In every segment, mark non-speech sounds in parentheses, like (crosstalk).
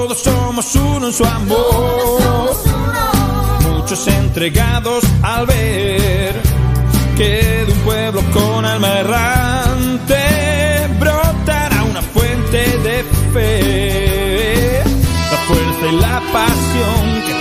todos somos uno en su amor. Muchos entregados al ver que de un pueblo con alma errante brotará una fuente de fe. La fuerza y la pasión que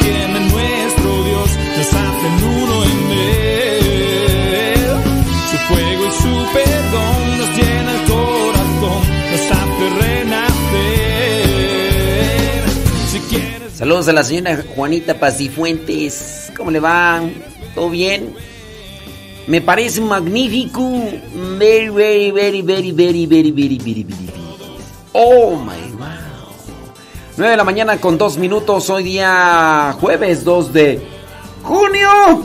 Saludos a la señora Juanita Pacifuentes. ¿Cómo le va? ¿Todo bien? Me parece magnífico. Very, very, very, very, very, very, very, very, very. Oh my wow. 9 de la mañana con 2 minutos. Hoy día jueves 2 de junio.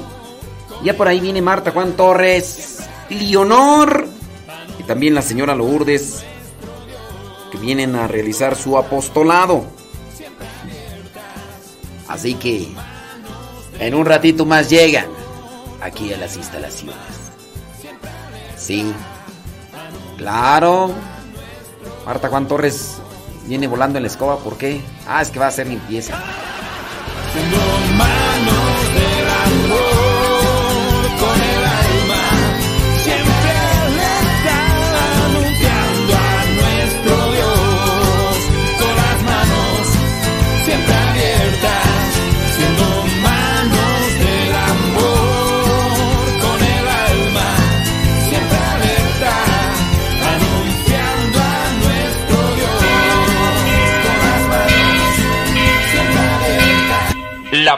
Ya por ahí viene Marta Juan Torres, Leonor y también la señora Lourdes que vienen a realizar su apostolado. Así que en un ratito más llegan aquí a las instalaciones. Sí. Claro. Marta Juan Torres viene volando en la escoba. ¿Por qué? Ah, es que va a hacer limpieza.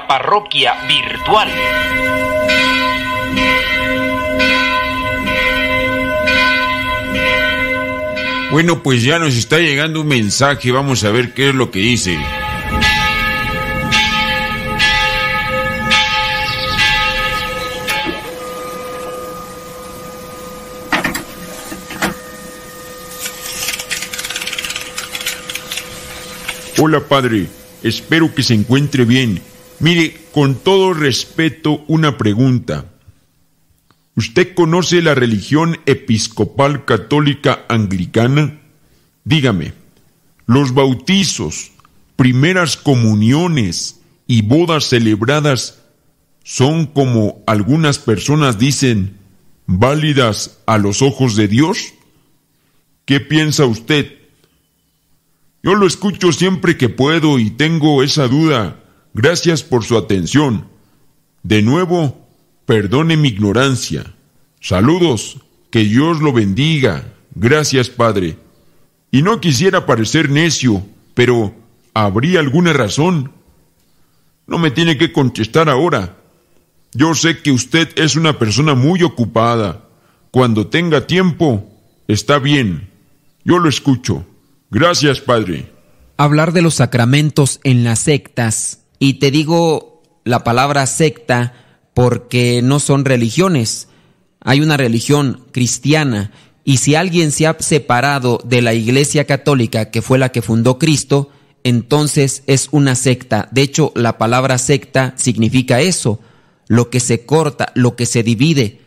Parroquia virtual. Bueno, pues ya nos está llegando un mensaje, vamos a ver qué es lo que dice. Hola padre, espero que se encuentre bien. Mire, con todo respeto, una pregunta. ¿Usted conoce la religión episcopal católica anglicana? Dígame, los bautizos, primeras comuniones y bodas celebradas son como algunas personas dicen, válidas a los ojos de Dios? ¿Qué piensa usted? Yo lo escucho siempre que puedo y tengo esa duda. Gracias por su atención. De nuevo, perdone mi ignorancia. Saludos, que Dios lo bendiga. Gracias, Padre. Y no quisiera parecer necio, pero ¿habría alguna razón? No me tiene que contestar ahora. Yo sé que usted es una persona muy ocupada. Cuando tenga tiempo, está bien. Yo lo escucho. Gracias, Padre. hablar de los sacramentos en las sectas. Y te digo la palabra secta porque no son religiones. Hay una religión cristiana. Y si alguien se ha separado de la iglesia católica, que fue la que fundó Cristo, entonces es una secta. De hecho, la palabra secta significa eso, lo que se corta, lo que se divide.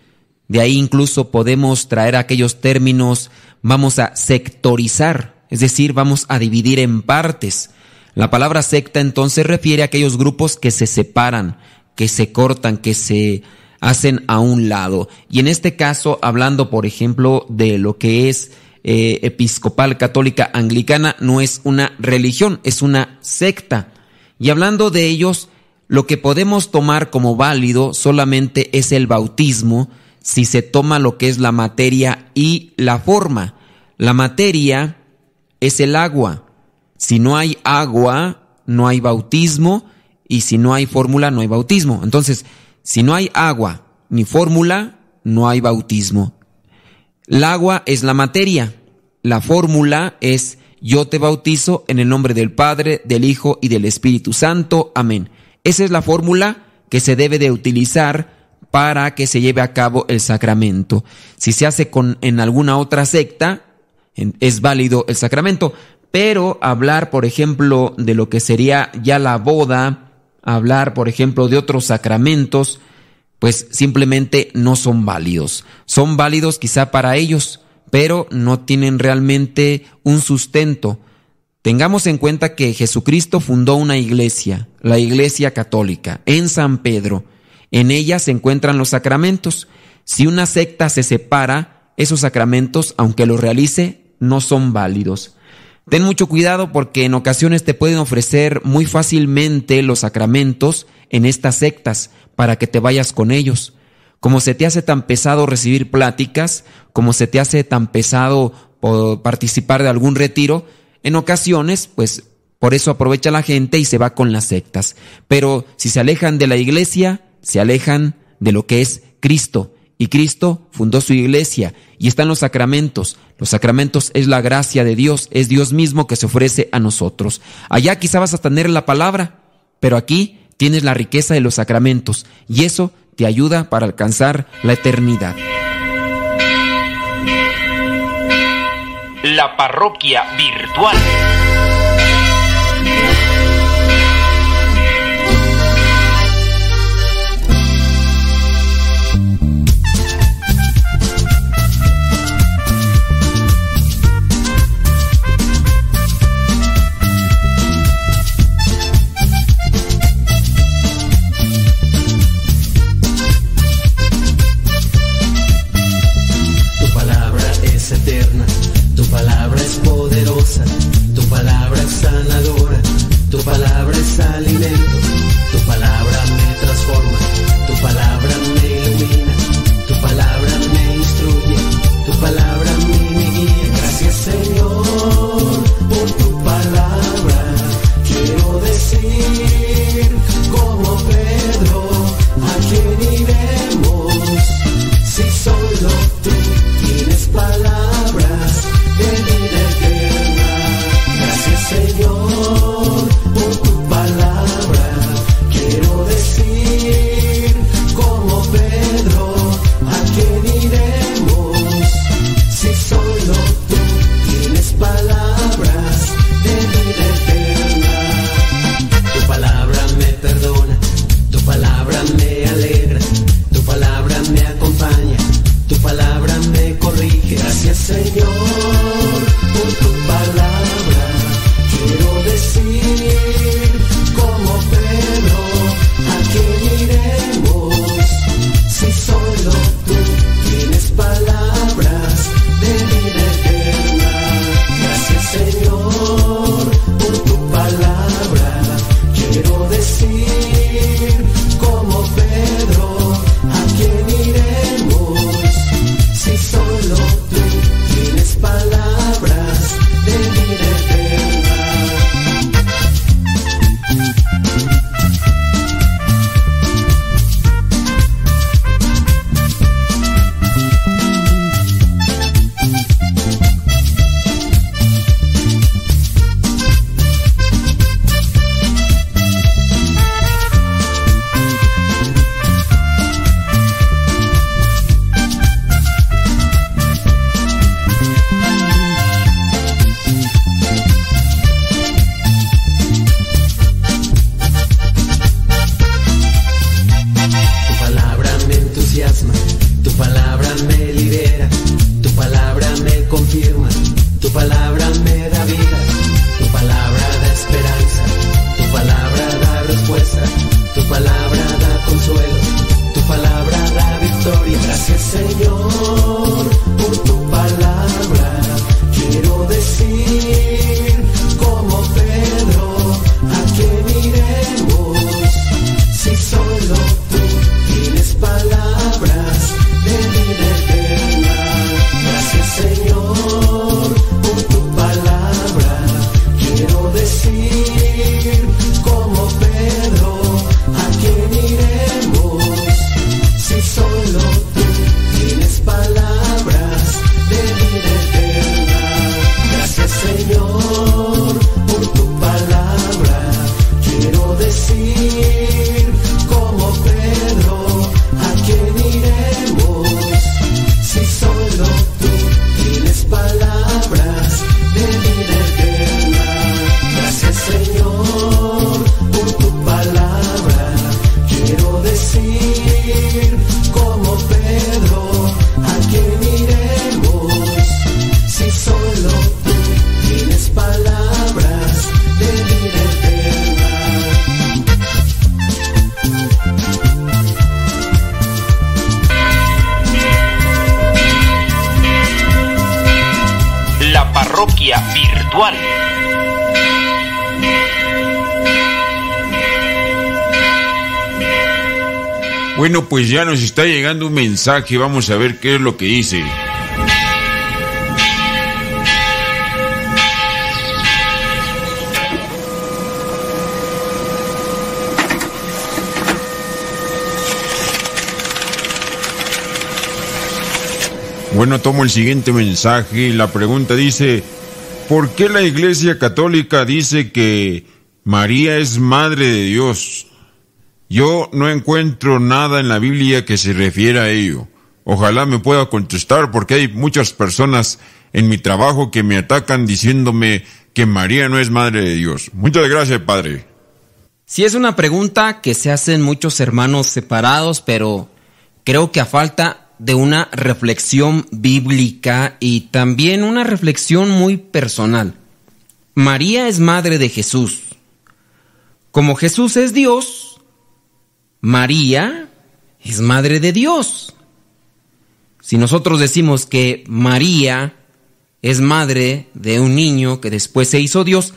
De ahí incluso podemos traer aquellos términos, vamos a sectorizar, es decir, vamos a dividir en partes. La palabra secta entonces refiere a aquellos grupos que se separan, que se cortan, que se hacen a un lado. Y en este caso, hablando, por ejemplo, de lo que es eh, episcopal católica anglicana, no es una religión, es una secta. Y hablando de ellos, lo que podemos tomar como válido solamente es el bautismo, si se toma lo que es la materia y la forma. La materia es el agua. Si no hay agua, no hay bautismo, y si no hay fórmula, no hay bautismo. Entonces, si no hay agua ni fórmula, no hay bautismo. El agua es la materia. La fórmula es yo te bautizo en el nombre del Padre, del Hijo y del Espíritu Santo. Amén. Esa es la fórmula que se debe de utilizar para que se lleve a cabo el sacramento. Si se hace con, en alguna otra secta, es válido el sacramento, pero hablar, por ejemplo, de lo que sería ya la boda, hablar, por ejemplo, de otros sacramentos, pues simplemente no son válidos. Son válidos quizá para ellos, pero no tienen realmente un sustento. Tengamos en cuenta que Jesucristo fundó una iglesia, la iglesia católica, en San Pedro. En ella se encuentran los sacramentos. Si una secta se separa, esos sacramentos, aunque los realice, no son válidos. Ten mucho cuidado porque en ocasiones te pueden ofrecer muy fácilmente los sacramentos en estas sectas para que te vayas con ellos. Como se te hace tan pesado recibir pláticas, como se te hace tan pesado participar de algún retiro, en ocasiones, pues por eso aprovecha la gente y se va con las sectas. Pero si se alejan de la iglesia, se alejan de lo que es Cristo. Y Cristo fundó su iglesia y están los sacramentos. Los sacramentos es la gracia de Dios, es Dios mismo que se ofrece a nosotros. Allá quizá vas a tener la palabra, pero aquí tienes la riqueza de los sacramentos y eso te ayuda para alcanzar la eternidad. La parroquia virtual. palabras alimentan. Nos está llegando un mensaje, vamos a ver qué es lo que dice. Bueno, tomo el siguiente mensaje. La pregunta dice, ¿por qué la Iglesia Católica dice que María es Madre de Dios? Yo no encuentro nada en la Biblia que se refiera a ello. Ojalá me pueda contestar porque hay muchas personas en mi trabajo que me atacan diciéndome que María no es Madre de Dios. Muchas gracias, Padre. Si es una pregunta que se hacen muchos hermanos separados, pero creo que a falta de una reflexión bíblica y también una reflexión muy personal. María es madre de Jesús. Como Jesús es Dios, María es madre de Dios. Si nosotros decimos que María es madre de un niño que después se hizo Dios,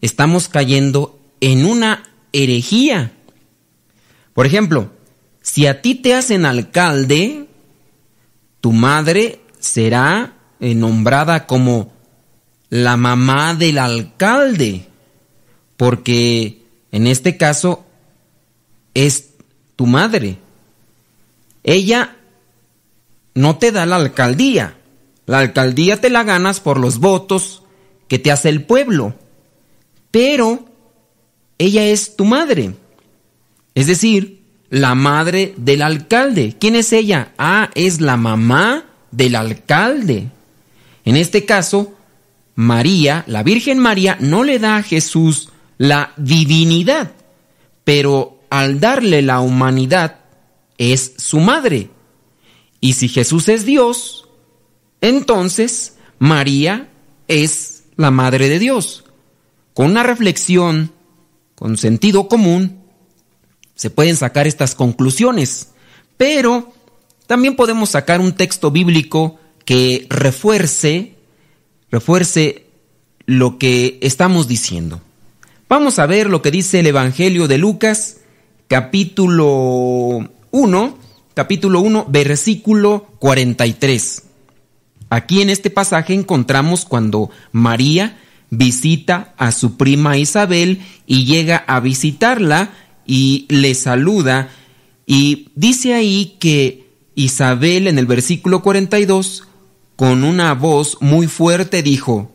estamos cayendo en una herejía. Por ejemplo, si a ti te hacen alcalde, tu madre será nombrada como la mamá del alcalde, porque en este caso es tu madre. Ella no te da la alcaldía, la alcaldía te la ganas por los votos que te hace el pueblo, pero ella es tu madre. Es decir, la madre del alcalde. ¿Quién es ella? Ah, es la mamá del alcalde. En este caso, María, la Virgen María, no le da a Jesús la divinidad, pero al darle la humanidad es su madre. Y si Jesús es Dios, entonces María es la madre de Dios. Con una reflexión, con sentido común, se pueden sacar estas conclusiones, pero también podemos sacar un texto bíblico que refuerce, refuerce lo que estamos diciendo. Vamos a ver lo que dice el Evangelio de Lucas, capítulo 1, capítulo 1, versículo 43. Aquí en este pasaje encontramos cuando María visita a su prima Isabel y llega a visitarla y le saluda y dice ahí que Isabel en el versículo 42 con una voz muy fuerte dijo,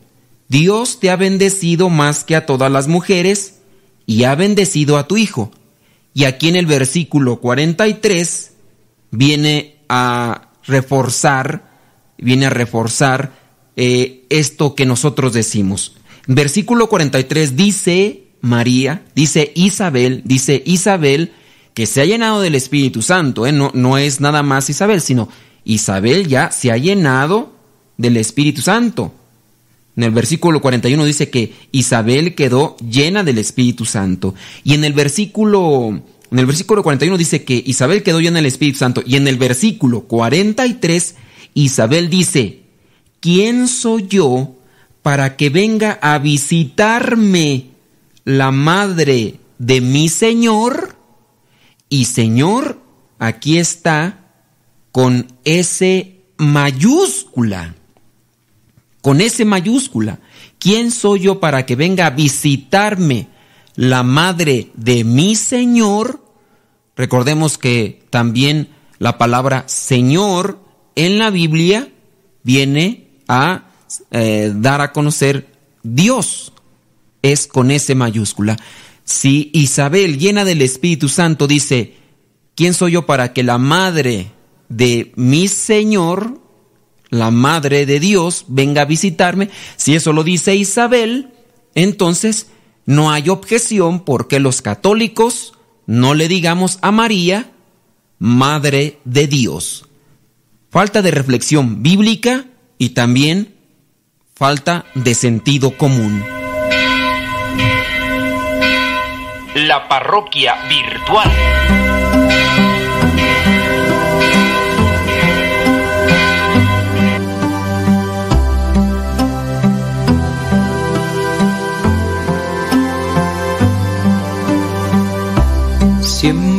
Dios te ha bendecido más que a todas las mujeres y ha bendecido a tu hijo. Y aquí en el versículo 43 viene a reforzar, viene a reforzar eh, esto que nosotros decimos. Versículo 43 dice María, dice Isabel, dice Isabel que se ha llenado del Espíritu Santo, ¿eh? no, no es nada más Isabel, sino Isabel ya se ha llenado del Espíritu Santo. En el versículo 41 dice que Isabel quedó llena del Espíritu Santo. Y en el versículo en el versículo 41 dice que Isabel quedó llena del Espíritu Santo. Y en el versículo 43 Isabel dice, ¿quién soy yo para que venga a visitarme la madre de mi Señor y Señor aquí está con S mayúscula. Con S mayúscula. ¿Quién soy yo para que venga a visitarme la madre de mi Señor? Recordemos que también la palabra Señor en la Biblia viene a eh, dar a conocer Dios es con S mayúscula. Si Isabel, llena del Espíritu Santo, dice, ¿quién soy yo para que la madre de mi Señor, la madre de Dios, venga a visitarme? Si eso lo dice Isabel, entonces no hay objeción porque los católicos no le digamos a María, madre de Dios. Falta de reflexión bíblica y también falta de sentido común. La parroquia virtual.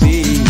see.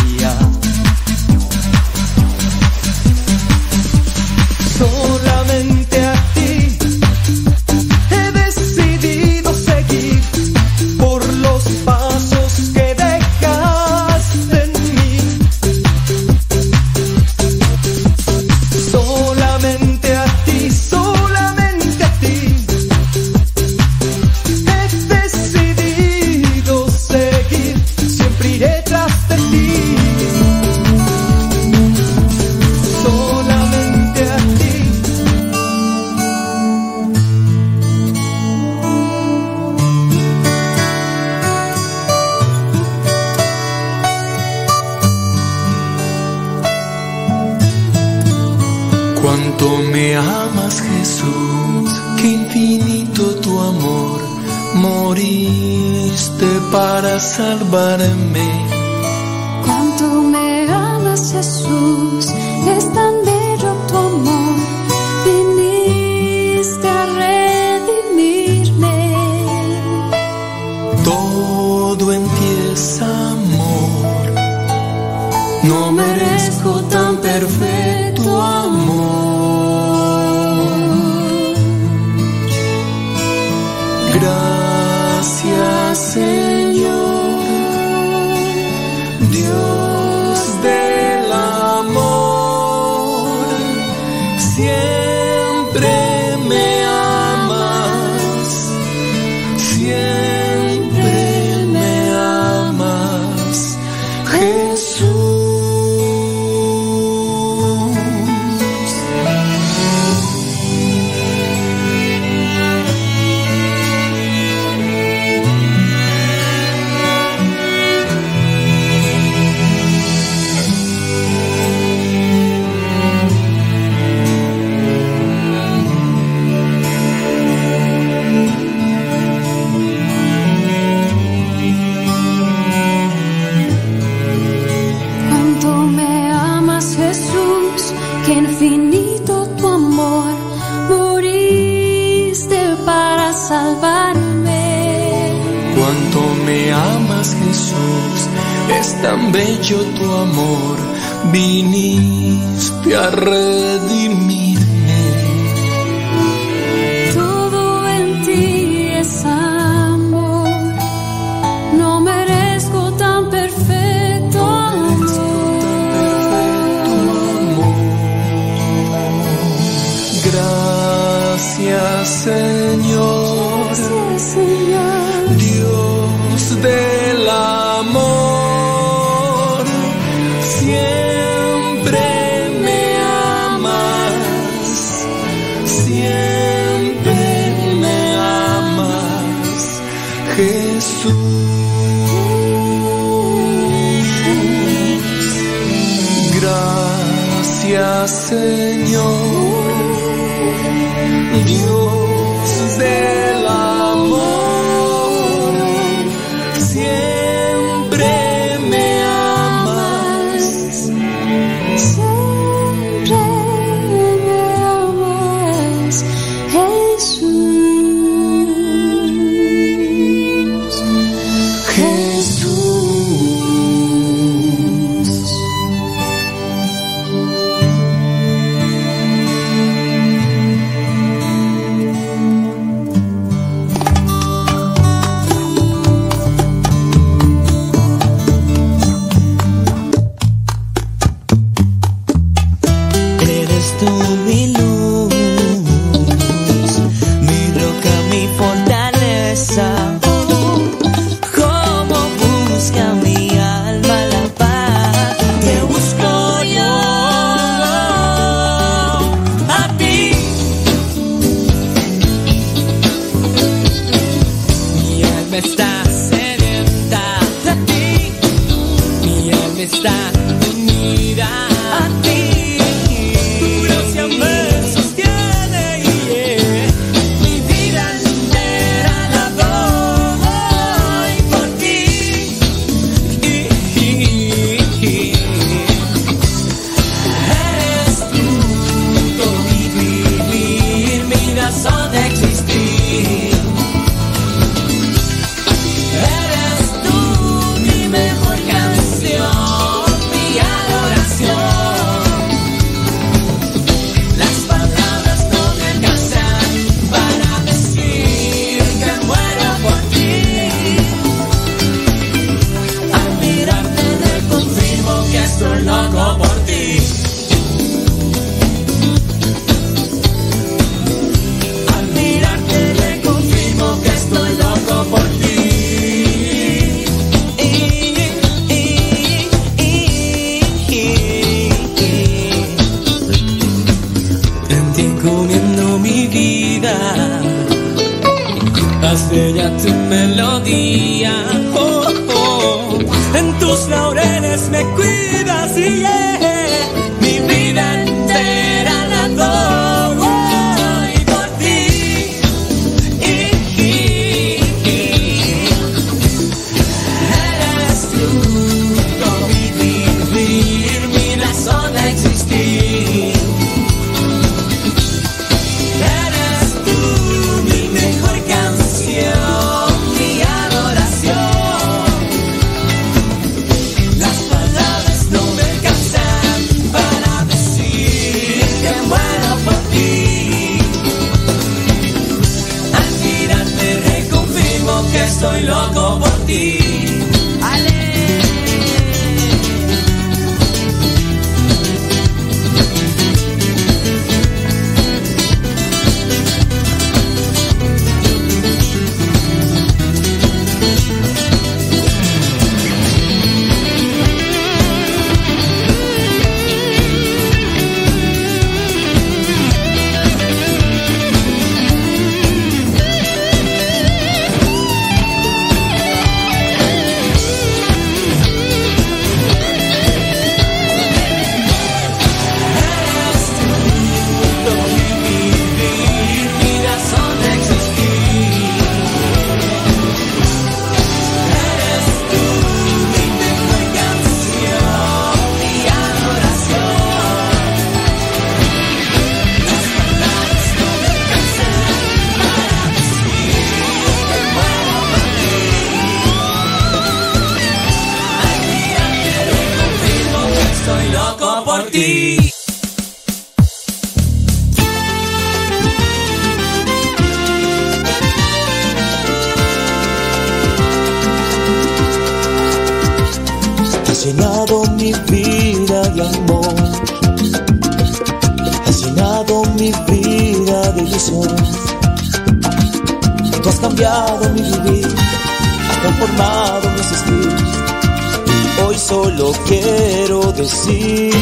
Solo quiero decir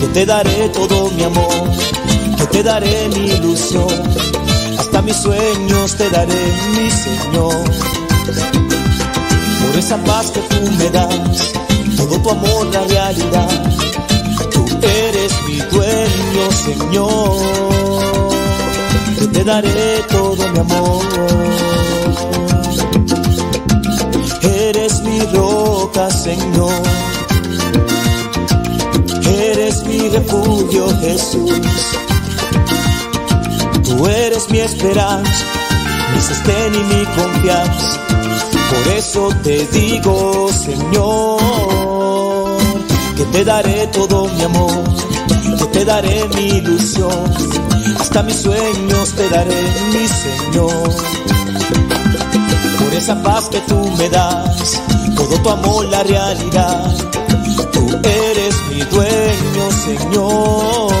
que te daré todo mi amor, que te daré mi ilusión. Hasta mis sueños te daré, mi Señor por esa paz que tú me das, todo tu amor la realidad. Tú eres mi dueño, Señor. Yo te daré todo mi amor. Mi roca, Señor. Eres mi refugio, Jesús. Tú eres mi esperanza, mi sostén y mi confianza. Por eso te digo, Señor, que te daré todo mi amor, que te daré mi ilusión, hasta mis sueños te daré, mi Señor. Por esa paz que tú me das, todo tu amor la realidad, tú eres mi dueño, Señor.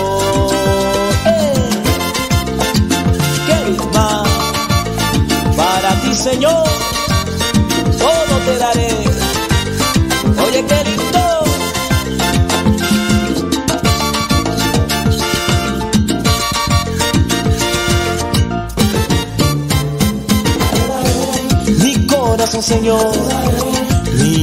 ¿Qué para ti, Señor? todo te daré. Oye, qué lindo. Mi corazón, Señor,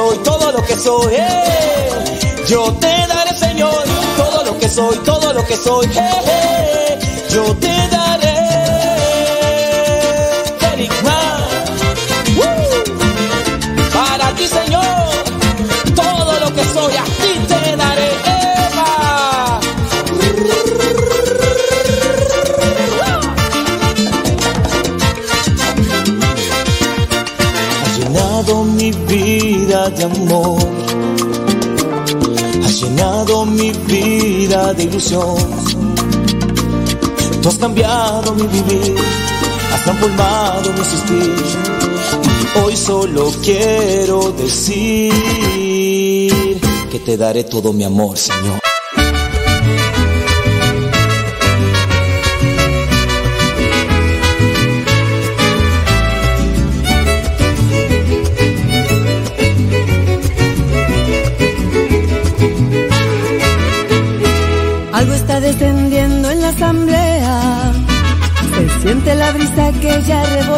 Soy, todo lo que soy, eh. yo te daré, Señor, todo lo que soy, todo lo que soy, eh, eh. yo te daré. De amor. Has llenado mi vida de ilusión. Tú has cambiado mi vivir. Has transformado mi existir. Y hoy solo quiero decir que te daré todo mi amor, Señor.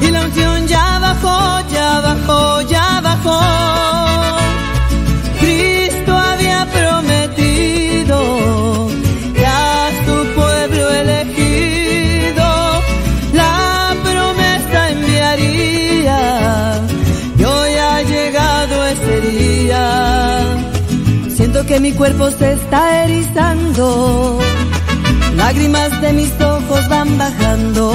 y la unción ya bajó, ya bajó, ya bajó. Cristo había prometido que a su pueblo elegido la promesa enviaría y hoy ha llegado ese día. Siento que mi cuerpo se está erizando, lágrimas de mis ojos van bajando.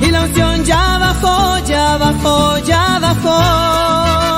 Y la unción ya bajó, ya bajó, ya bajó.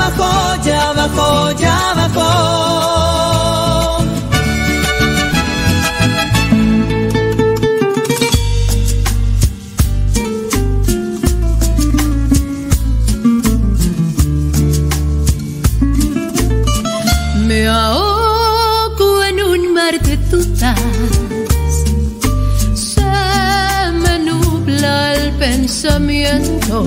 Bajó, ya bajó, ya bajó. Me ahogo en un mar de dudas. Se me nubla el pensamiento.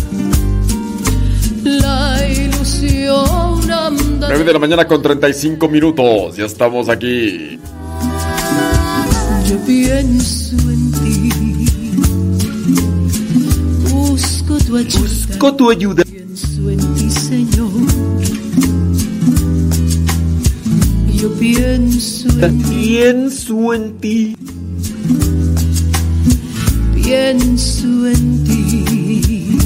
9 de la mañana con 35 minutos. Ya estamos aquí. Yo pienso en ti. Busco tu ayuda. Busco tu ayuda. Pienso en ti, Señor. Yo pienso en ti. Pienso en ti. Pienso en ti.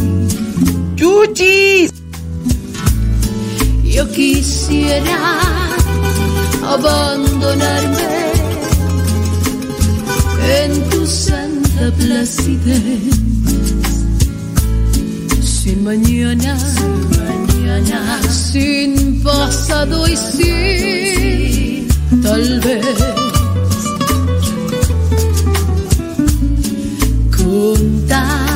¡Chuchis! Yo quisiera abandonarme en tu santa placidez. Sin mañana, sin mañana, sin pasado y sin tal vez. Contar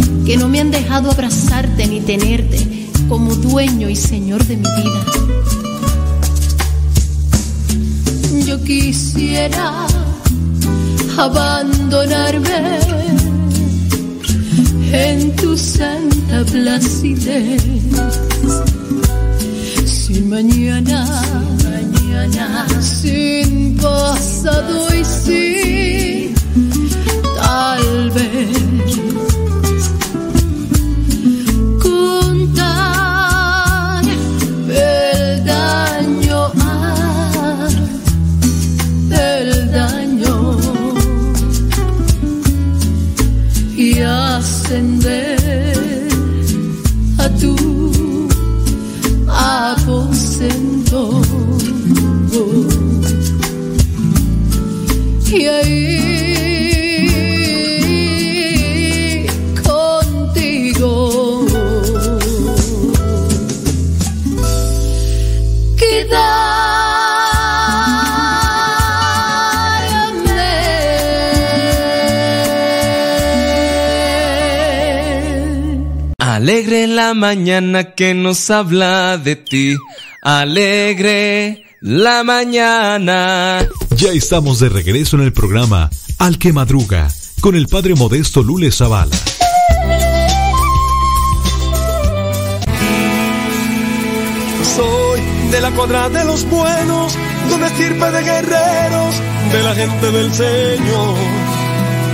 que no me han dejado abrazarte ni tenerte como dueño y señor de mi vida. Yo quisiera abandonarme en tu santa placidez. Sin mañana, mañana, sin pasado y sin tal vez. Alegre la mañana que nos habla de ti. Alegre la mañana. Ya estamos de regreso en el programa Al que Madruga con el padre modesto Lule Zavala. Soy de la cuadra de los buenos, de una estirpe de guerreros, de la gente del Señor.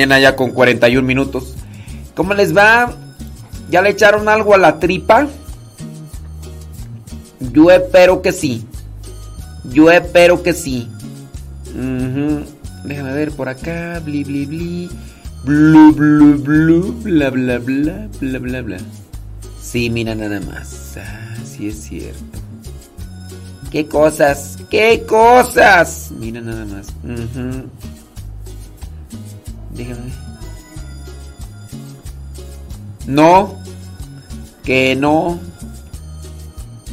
Mañana ya con 41 minutos. ¿Cómo les va? ¿Ya le echaron algo a la tripa? Yo espero que sí. Yo espero que sí. Déjame ver por acá. Bli, bli, bli. Blu, blu, blu. Bla, bla, bla. Bla, bla, bla. Sí, mira nada más. Ah, sí es cierto. ¿Qué cosas? ¿Qué cosas? Mira nada más. Dígame. No. Que no.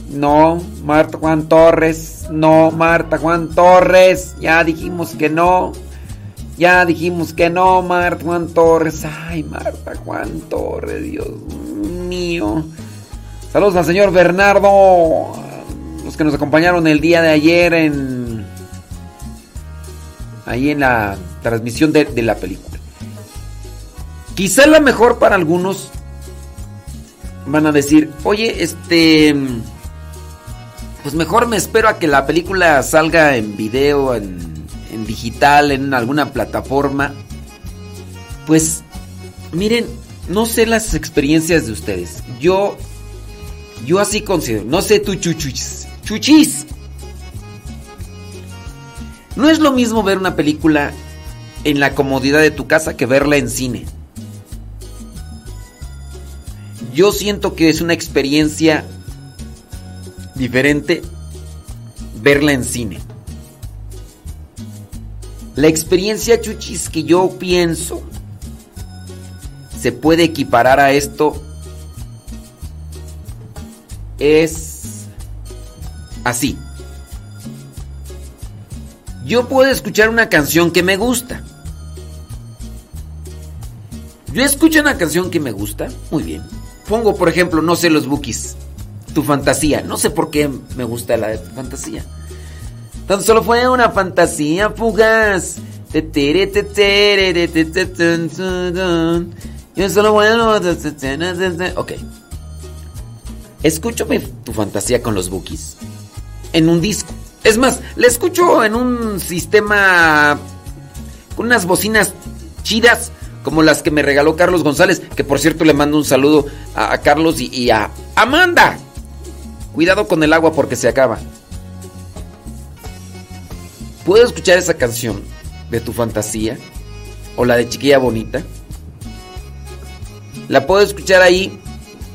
No, Marta Juan Torres. No, Marta Juan Torres. Ya dijimos que no. Ya dijimos que no, Marta Juan Torres. Ay, Marta Juan Torres, Dios mío. Saludos al señor Bernardo, los que nos acompañaron el día de ayer en ahí en la transmisión de, de la película. Quizá la mejor para algunos van a decir, oye, este, pues mejor me espero a que la película salga en video, en, en digital, en alguna plataforma. Pues, miren, no sé las experiencias de ustedes. Yo, yo así considero, no sé tú chuchis, chuchis. No es lo mismo ver una película en la comodidad de tu casa que verla en cine. Yo siento que es una experiencia diferente verla en cine. La experiencia chuchis que yo pienso se puede equiparar a esto es así. Yo puedo escuchar una canción que me gusta. Yo escucho una canción que me gusta, muy bien. Pongo, por ejemplo, no sé, los Bookies. Tu fantasía. No sé por qué me gusta la de tu fantasía. Tan solo fue una fantasía fugaz. Yo solo bueno. Ok. Escúchame tu fantasía con los Bookies. En un disco. Es más, la escucho en un sistema con unas bocinas chidas como las que me regaló Carlos González, que por cierto le mando un saludo a, Carlos y, y, a Amanda. Cuidado con el agua porque se acaba. ¿Puedo escuchar esa canción de tu fantasía? ¿O la de Chiquilla Bonita? La puedo escuchar ahí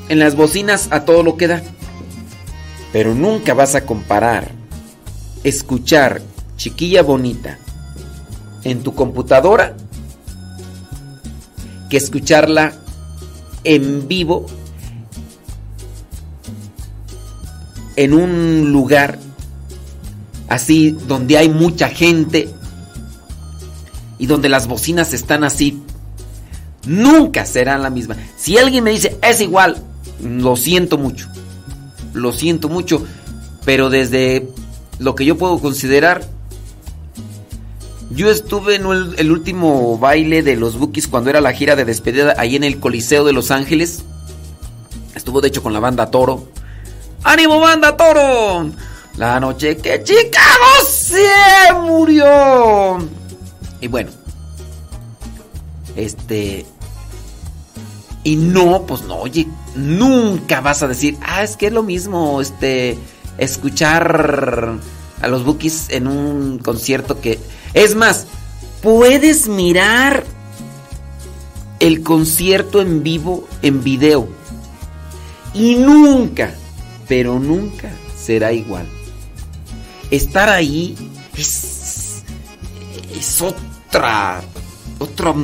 en las bocinas a todo lo que da. Pero nunca vas a comparar escuchar Chiquilla Bonita en tu computadora que escucharla en vivo en un lugar así donde hay mucha gente y donde las bocinas están así. Nunca será la misma. Si alguien me dice es igual, lo siento mucho. Lo siento mucho. Pero desde lo que yo puedo considerar, yo estuve en el, último baile de los Bookies cuando era la gira de despedida ahí en el Coliseo de Los Ángeles. Estuvo de hecho con la banda Toro. ¡Ánimo, banda Toro! La noche que Chicago se murió. Y bueno. Este. Y no, pues no, oye, nunca vas a decir, ah, es que es lo mismo, este, escuchar a los Bookies en un concierto que... Es más, puedes mirar el concierto en vivo, en video. Y nunca, pero nunca será igual. Estar ahí es, es otra, otra...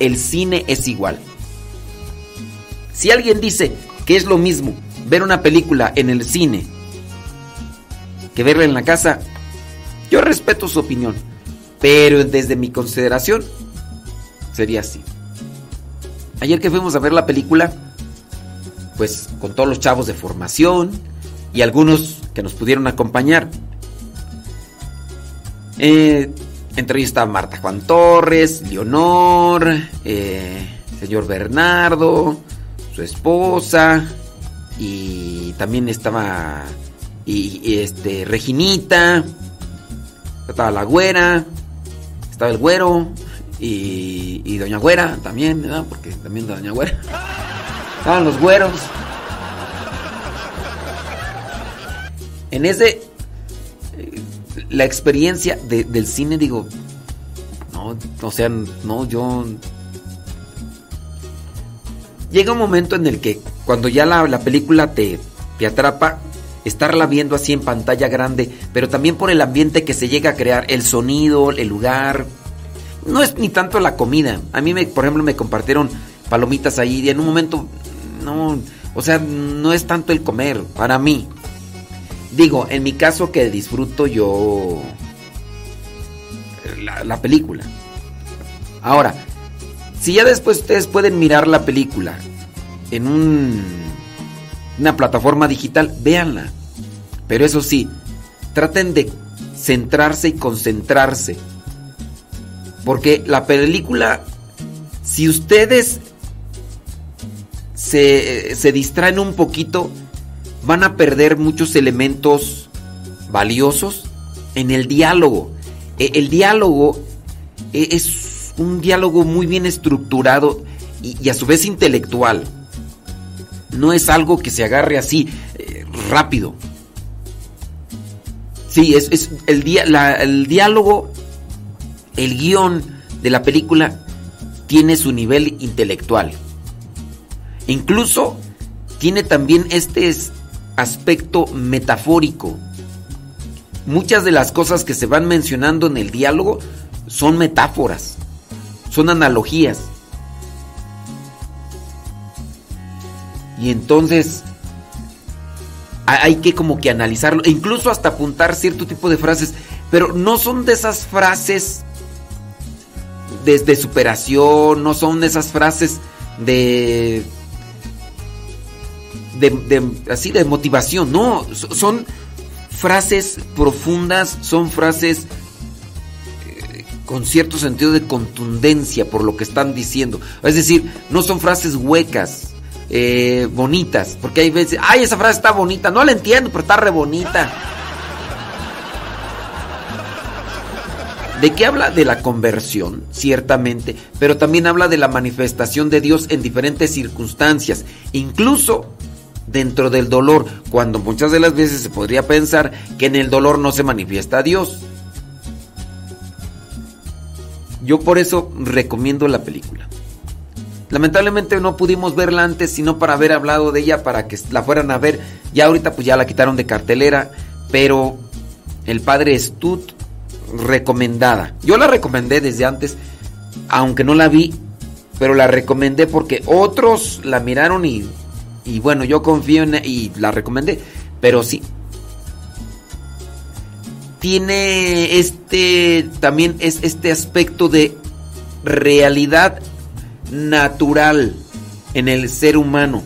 El cine es igual. Si alguien dice que es lo mismo ver una película en el cine que verla en la casa, yo respeto su opinión, pero desde mi consideración sería así. Ayer que fuimos a ver la película, pues con todos los chavos de formación y algunos que nos pudieron acompañar. Eh, entre ellos estaba Marta Juan Torres, Leonor, eh, señor Bernardo, su esposa y también estaba y, este Reginita estaba la güera estaba el güero y, y doña güera también ¿verdad? porque también doña güera estaban los güeros en ese la experiencia de, del cine digo no o sea no yo llega un momento en el que cuando ya la, la, película te, te atrapa, estarla viendo así en pantalla grande, pero también por el ambiente que se llega a crear, el sonido, el lugar. No es ni tanto la comida. A mí, me, por ejemplo, me compartieron palomitas ahí y en un momento, no, o sea, no es tanto el comer, para mí. Digo, en mi caso que disfruto yo la, la película. Ahora, si ya después ustedes pueden mirar la película en un una plataforma digital, véanla. Pero eso sí, traten de centrarse y concentrarse. Porque la película, si ustedes se, se distraen un poquito, van a perder muchos elementos valiosos en el diálogo. E- El diálogo e- es un diálogo muy bien estructurado y, y a su vez intelectual. No es algo que se agarre así eh, rápido. Sí, es, el, el diálogo, el guion de la película tiene su nivel intelectual. Incluso tiene también este es- aspecto metafórico. Muchas de las cosas que se van mencionando en el diálogo son metáforas, son analogías. Y entonces ha- hay que como que analizarlo, e incluso hasta apuntar cierto tipo de frases, pero no son de esas frases desde superación, no son de esas frases de de, de- así de motivación, no, so- son frases profundas, son frases eh, con cierto sentido de contundencia por lo que están diciendo. Es decir, no son frases huecas, eh, bonitas, porque hay veces, ay, esa frase está bonita, no la entiendo, pero está re bonita. ¿De qué habla? De la conversión, ciertamente, pero también habla de la manifestación de Dios en diferentes circunstancias, incluso dentro del dolor, cuando muchas de las veces se podría pensar que en el dolor no se manifiesta Dios. Yo por eso recomiendo la película. Lamentablemente no pudimos verla antes, sino para haber hablado de ella, para que la fueran a ver. Ya ahorita pues ya la quitaron de cartelera, pero el padre Stut recomendada. Yo la recomendé desde antes, aunque no la vi, pero la recomendé porque otros la miraron y, y bueno, yo confío en y la recomendé, pero sí. Tiene este también es este aspecto de realidad natural en el ser humano.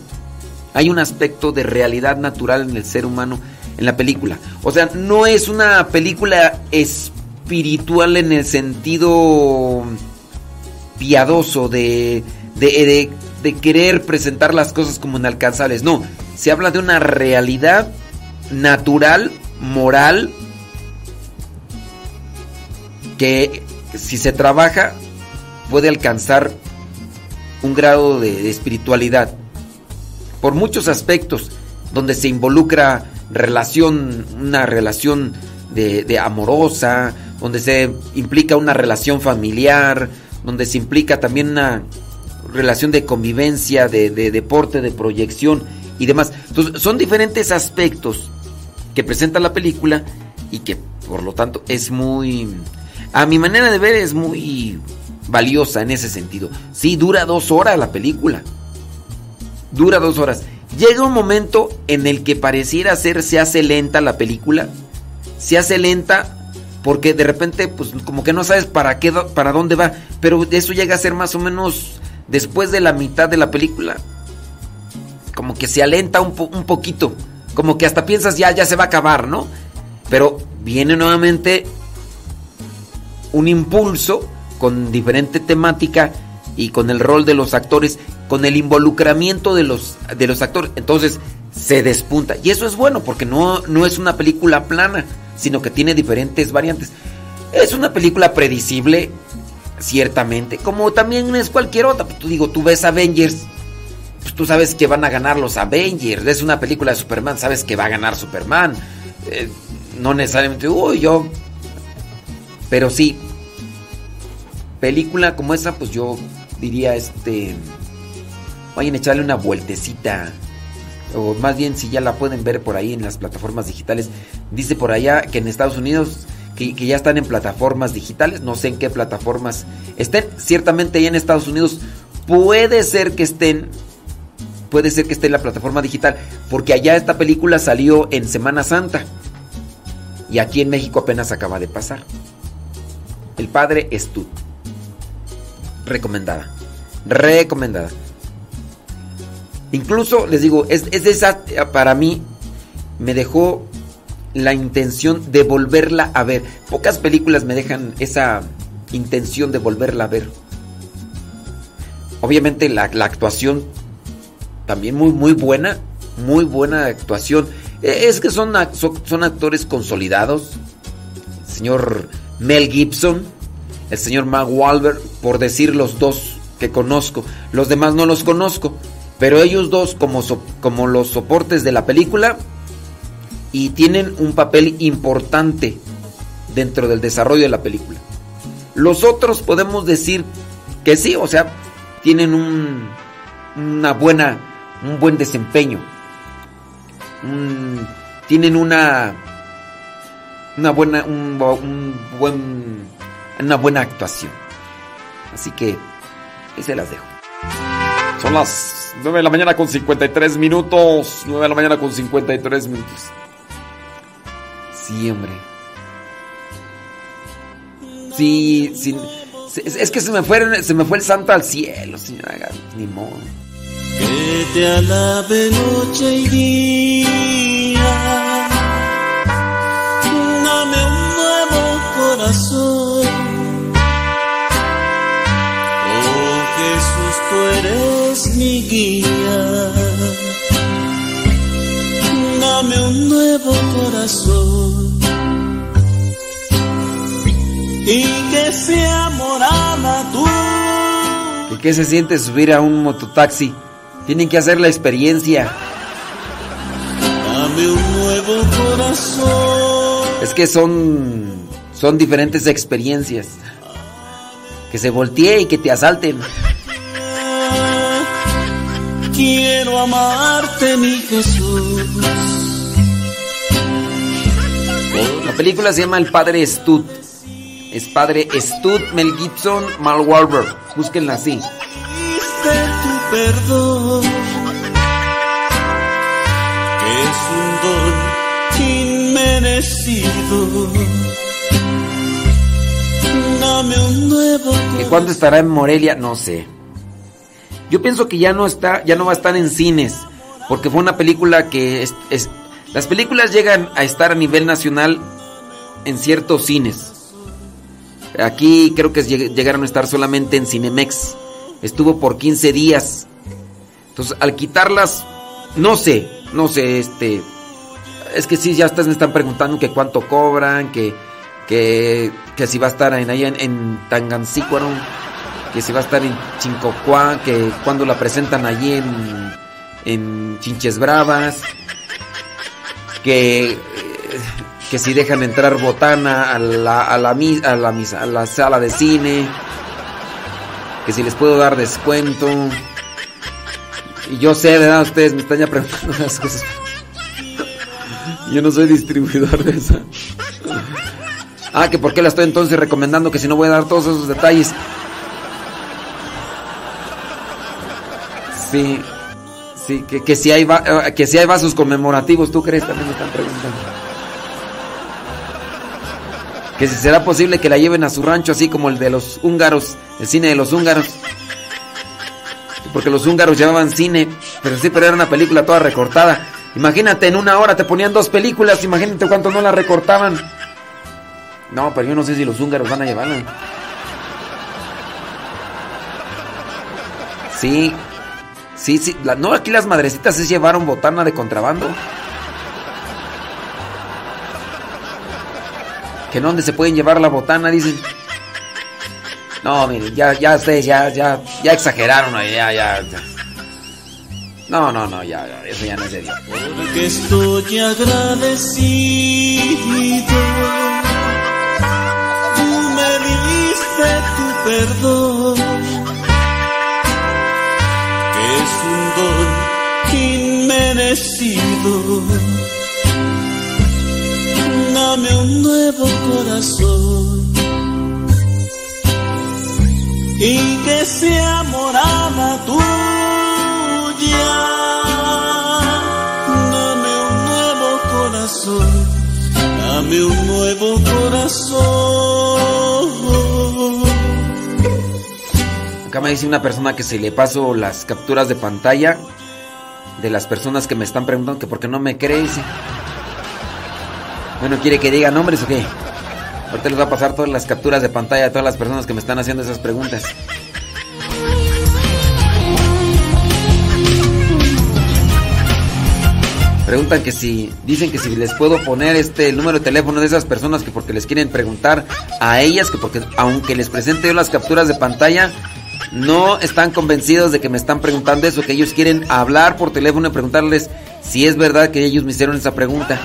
Hay un aspecto de realidad natural en el ser humano en la película. O sea, no es una película espiritual en el sentido piadoso de, de, de- querer presentar las cosas como inalcanzables. No, se habla de una realidad natural, moral, que si se trabaja puede alcanzar un grado de, espiritualidad. Por muchos aspectos, donde se involucra relación, una relación de, de amorosa, donde se implica una relación familiar, donde se implica también una relación de convivencia, de, de deporte, de proyección y demás. Entonces, son diferentes aspectos que presenta la película y que por lo tanto es muy, a mi manera de ver es muy valiosa en ese sentido. Sí, dura dos horas la película. Dura dos horas. Llega un momento en el que pareciera ser, se hace lenta la película. Se hace lenta porque de repente, pues como que no sabes para qué, para dónde va. Pero eso llega a ser más o menos después de la mitad de la película. Como que se alenta un, un poquito. Como que hasta piensas ya, ya se va a acabar, ¿no? Pero viene nuevamente un impulso con diferente temática y con el rol de los actores, con el involucramiento de los, de los actores. Entonces se despunta. Y eso es bueno porque no, no es una película plana, sino que tiene diferentes variantes. Es una película predecible, ciertamente, como también es cualquier otra. Pues, tú digo, tú ves Avengers, pues tú sabes que van a ganar los Avengers. Es una película de Superman, sabes que va a ganar Superman. Eh, no necesariamente, uy, yo. Pero sí, película como esa, pues yo diría, este, vayan a echarle una vueltecita. O más bien, si ya la pueden ver por ahí en las plataformas digitales. Dice por allá que en Estados Unidos, que, ya están en plataformas digitales. No sé en qué plataformas estén. Ciertamente, ya en Estados Unidos puede ser que estén. Puede ser que esté en la plataforma digital. Porque allá esta película salió en Semana Santa. Y aquí en México apenas acaba de pasar. El padre Estut. Recomendada. Recomendada. Incluso les digo, es, es esa, para mí, me dejó la intención de volverla a ver. Pocas películas me dejan esa intención de volverla a ver. Obviamente la, la actuación también muy, muy buena, muy buena actuación. E, Es que son, son actores consolidados. El señor Mel Gibson, el señor Mark Wahlberg, por decir los dos que conozco. Los demás no los conozco. Pero ellos dos como, so- como los soportes de la película y tienen un papel importante dentro del desarrollo de la película. Los otros podemos decir que sí, o sea, tienen un, una buena, un buen desempeño. Tienen una, una buena, un buen, una buena actuación. Así que ahí se las dejo. Son las 9 de la mañana con 53 minutos. 9 de la mañana con 53 minutos. Sí, hombre. Sí, sí. Es que se me fue, se me fue el santo al cielo, señora. Ni modo. Que te alabe noche y día. Dame un nuevo corazón. Eres mi guía. Dame un nuevo corazón. Y que sea morada tú. ¿Y qué se siente subir a un mototaxi? Tienen que hacer la experiencia. Dame un nuevo corazón. Es que son son diferentes experiencias. Que se voltee y que te asalten. Quiero amarte, mi Jesús. La película se llama El Padre Stud. Es Padre Stud, Mel Gibson, Mal Wahlberg. Búsquenla así. Tu perdón. Es un don inmerecido. Dame un nuevo ¿Y cuándo estará en Morelia? No sé. Yo pienso que ya no está, ya no va a estar en cines, porque fue una película que las películas llegan a estar a nivel nacional en ciertos cines. Aquí creo que lleg- llegaron a estar solamente en Cinemex. Estuvo por 15 días. Entonces, al quitarlas, no sé, no sé, este es que sí, ya ustedes me están preguntando que cuánto cobran, que, que, que si va a estar en, ahí en, en Tangancícuaro, que si va a estar en Chincocuá, que cuando la presentan allí en, en Chinches Bravas, que, que si dejan entrar botana a la, a la, a la, a la sala de cine, que si les puedo dar descuento. Y yo sé, ¿verdad? Ustedes me están ya preguntando las cosas. Yo no soy distribuidor de esa. Ah, que por qué la estoy entonces recomendando que si no voy a dar todos esos detalles. Sí, sí, que, que si hay va- eh, que si hay vasos conmemorativos, ¿tú crees? También me están preguntando. Que si será posible que la lleven a su rancho así como el de los húngaros, el cine de los húngaros. Porque los húngaros llevaban cine, pero sí, pero era una película toda recortada. Imagínate, en una hora te ponían dos películas, imagínate cuánto no la recortaban. No, pero yo no sé si los húngaros van a llevarla. Sí, sí, sí. no, aquí las madrecitas sí llevaron botana de contrabando. Que no, donde se pueden llevar la botana, dicen. No, miren, ya, ya ustedes ya, ya, ya exageraron, ya, ya, ya. No, no, no, ya, eso ya no es de Dios. Porque estoy agradecido. Tú me diste tu perdón, Dame un nuevo corazón y que sea morada tuya. Dame un nuevo corazón, dame un nuevo corazón. Acá me dice una persona que se le paso las capturas de pantalla de las personas que me están preguntando que por qué no me crees. Bueno, ¿quiere que diga nombres o qué? Ahorita les va a pasar todas las capturas de pantalla a todas las personas que me están haciendo esas preguntas. Preguntan que si, dicen que si les puedo poner este el número de teléfono de esas personas que porque les quieren preguntar a ellas, que porque aunque les presente yo las capturas de pantalla, no están convencidos de que me están preguntando eso, que ellos quieren hablar por teléfono y preguntarles si es verdad que ellos me hicieron esa pregunta.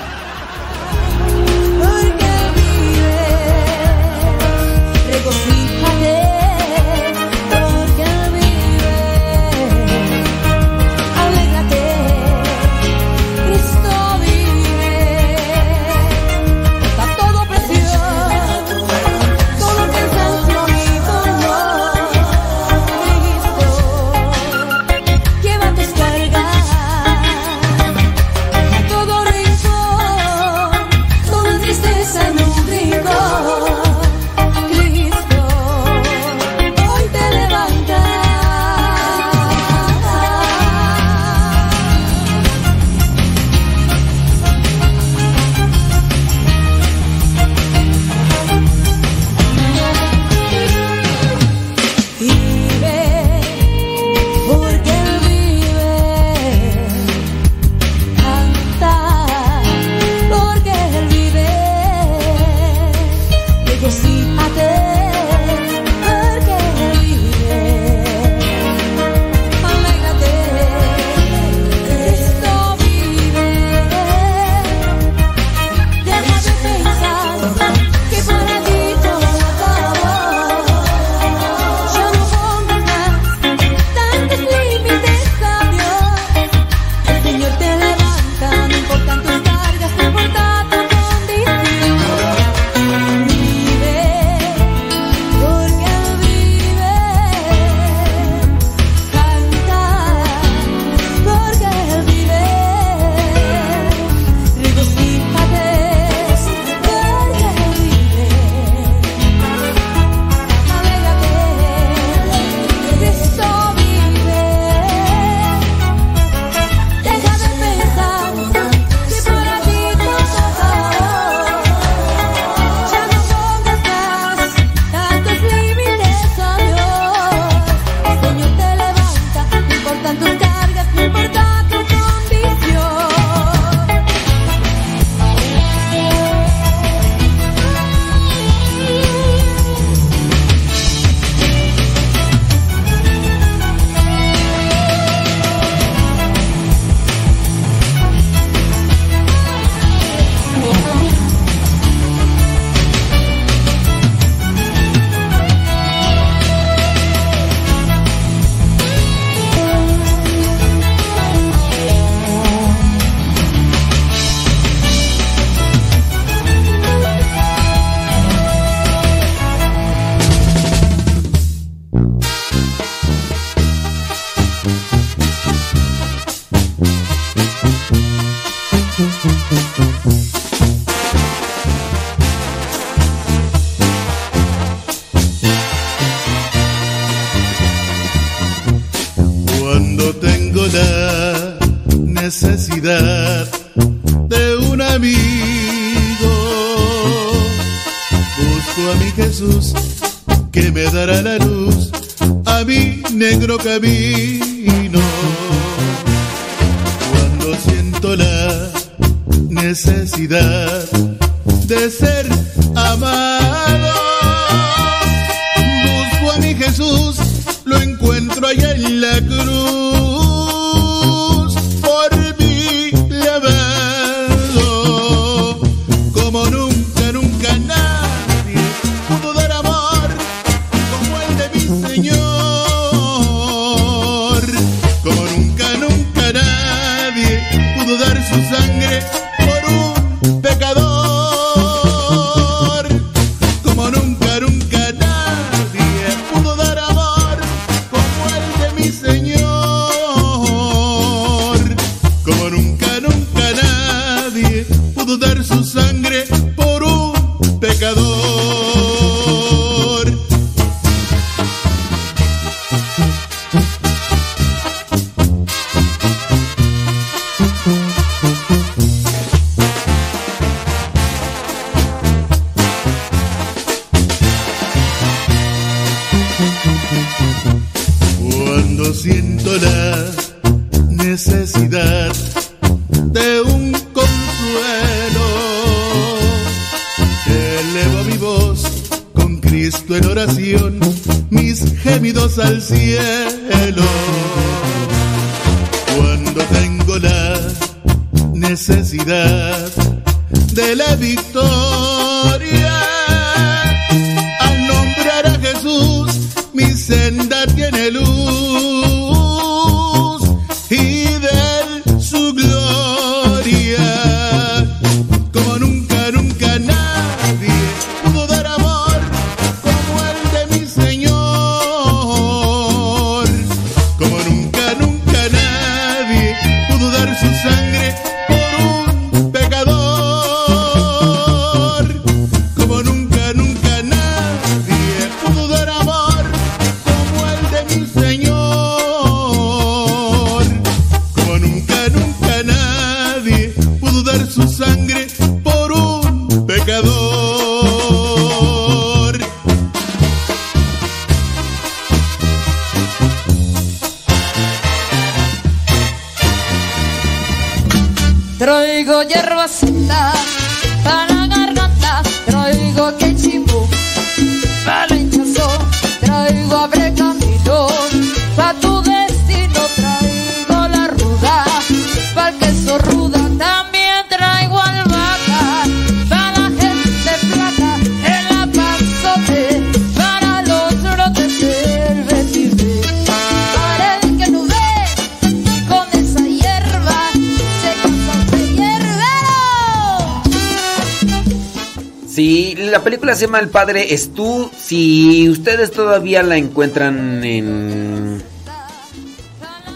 La película se llama El Padre es tú. Si ustedes todavía la encuentran en.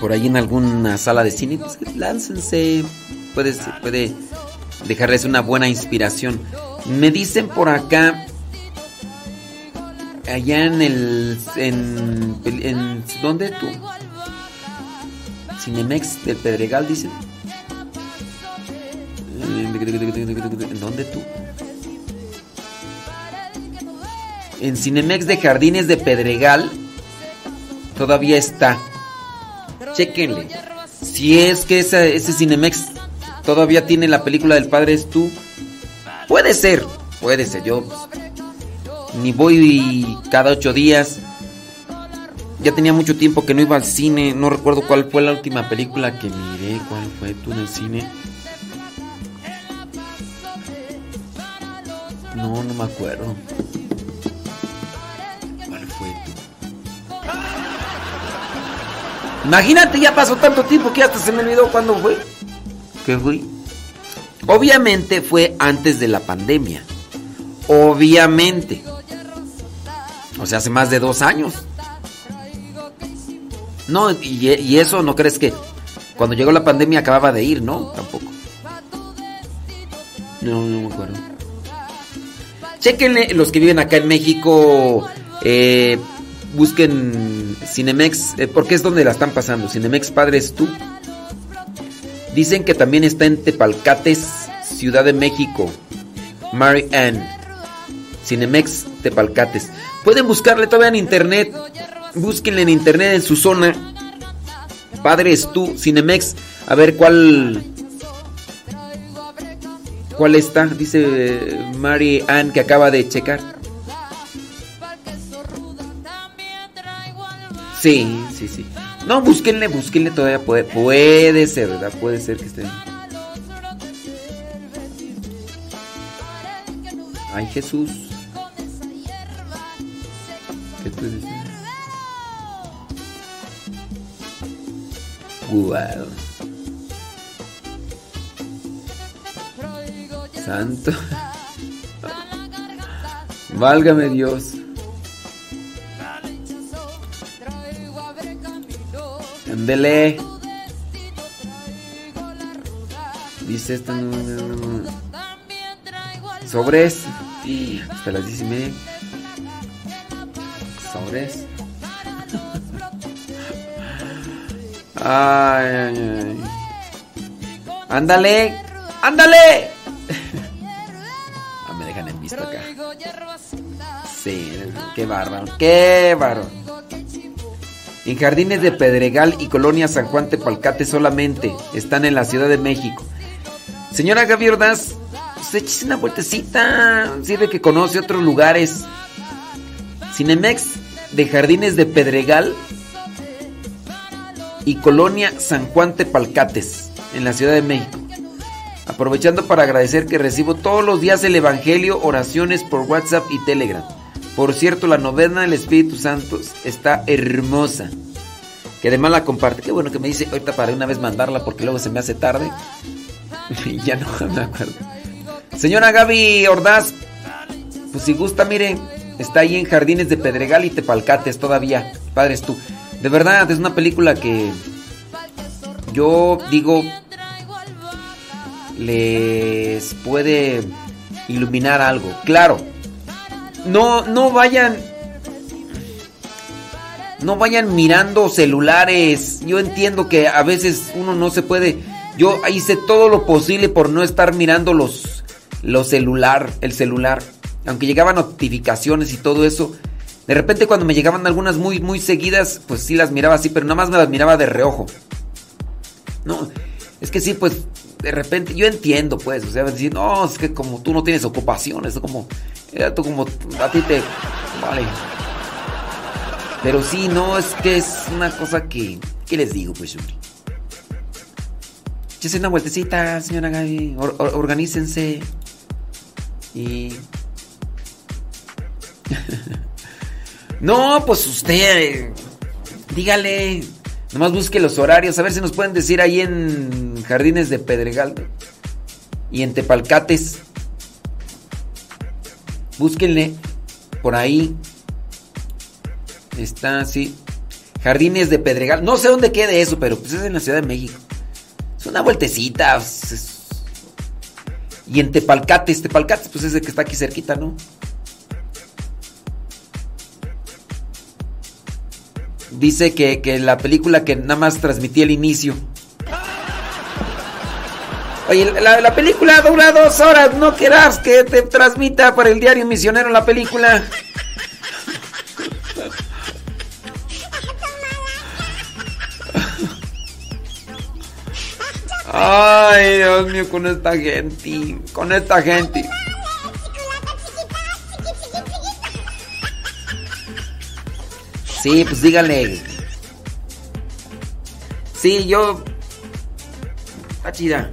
por ahí en alguna sala de cine, pues láncense. Puede, puede dejarles una buena inspiración. Me dicen por acá. Allá en el. en. en ¿Dónde tú? Cinemex del Pedregal, dicen. En Cinemex de Jardines de Pedregal todavía está. Chequenle. Si es que esa- ese Cinemex todavía tiene la película del Padre es tú. Puede ser, puede ser. Yo ni voy cada ocho días. Ya tenía mucho tiempo que no iba al cine. No recuerdo cuál fue la última película que miré. ¿Cuál fue tú en el cine? No, no me acuerdo. ¿Cuál fue tú? Imagínate, ya pasó tanto tiempo que hasta se me olvidó cuándo fue. ¿Qué fue? Obviamente fue antes de la pandemia. Obviamente. O sea, hace más de dos años. No, y, y eso no crees que cuando llegó la pandemia acababa de ir, ¿no? Tampoco. No, no me acuerdo. Chequenle los que viven acá en México. Eh, busquen Cinemex, eh, porque es donde la están pasando. Cinemex Padres Tú. Dicen que también está en Tepalcates, Ciudad de México. Mary Ann. Cinemex Tepalcates. Pueden buscarle todavía en internet. Búsquenle en internet en su zona. Padres Tú, Cinemex. A ver cuál. ¿Cuál está? Dice eh, Mary Ann que acaba de checar. Sí, sí, sí. No, búsquenle, búsquenle todavía. Puede, puede ser, ¿verdad? Puede ser que esté. Ay, Jesús. ¿Qué tú dices? Guau. Santo. (laughs) Válgame Dios. Ándele. Dice esto. no, no, no. Sobres. Y hasta las diez y media. Sobres. (laughs) Ay, ay, ay. Ándale. Ándale. (laughs) Ah, me dejan en visto acá. Sí, qué bárbaro, qué bárbaro. En Jardines de Pedregal y Colonia San Juan Tepalcate solamente. Están en la Ciudad de México. Señora Gaby Ordaz, pues una vueltecita. Sirve que conoce otros lugares. Cinemex de Jardines de Pedregal y Colonia San Juan Tepalcates, en la Ciudad de México. Aprovechando para agradecer que recibo todos los días el Evangelio, oraciones por WhatsApp y Telegram. Por cierto, la novena del Espíritu Santo está hermosa. Que además la comparte. Qué bueno que me dice ahorita para una vez mandarla porque luego se me hace tarde. (laughs) Ya no (laughs) me acuerdo. Señora Gaby Ordaz, pues si gusta, mire, está ahí en Jardines de Pedregal y Tepalcates todavía. Padres tú. De verdad, es una película que yo digo les puede iluminar algo. Claro, no, no vayan. No vayan mirando celulares. Yo entiendo que a veces uno no se puede. Yo hice todo lo posible por no estar mirando los, los celular, el celular. Aunque llegaban notificaciones y todo eso. De repente cuando me llegaban algunas muy, muy seguidas, pues sí las miraba así, pero nada más me las miraba de reojo. No, es que sí, pues de repente, yo entiendo, pues, o sea, decir, no, es que como tú no tienes ocupaciones, es como, eh, tú como, a ti te, vale. Pero sí, no, es que es una cosa que, ¿qué les digo, pues, hombre? Échese una vueltecita, señora Gaby, or- or- organícense y... (laughs) no, pues usted, dígale, Nomás busque los horarios, a ver si nos pueden decir ahí en Jardines de Pedregal y en Tepalcates. Búsquenle por ahí. Está así. Jardines de Pedregal. No sé dónde quede eso, pero pues es en la Ciudad de México. Es una vueltecita. pues, es- Y en Tepalcates, Tepalcates, pues es el que está aquí cerquita, ¿no? Dice que, que la película que nada más transmitía el inicio. Oye, la, la película dura dos horas. No querrás que te transmita por el diario misionero la película. Ay, Dios mío, con esta gente. Con esta gente. Sí, pues dígale. Sí, yo. Está chida.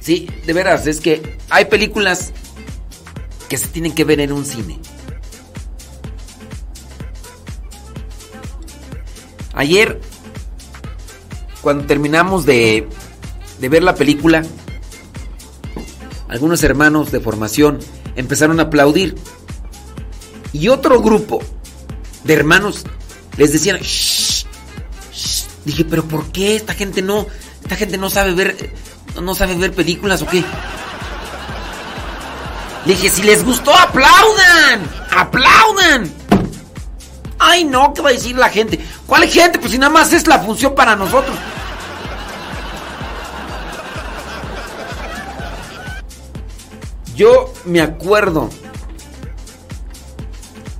Sí, de veras, es que hay películas que se tienen que ver en un cine. Ayer, cuando terminamos de, de ver la película, algunos hermanos de formación empezaron a aplaudir. Y otro grupo de hermanos les decían, "Shh, shh". Dije, pero ¿por qué esta gente no, esta gente no sabe ver, no sabe ver películas o qué? Dije, si les gustó, aplaudan, aplaudan. Ay, no, ¿qué va a decir la gente? ¿Cuál gente? Pues si nada más es la función para nosotros. Yo me acuerdo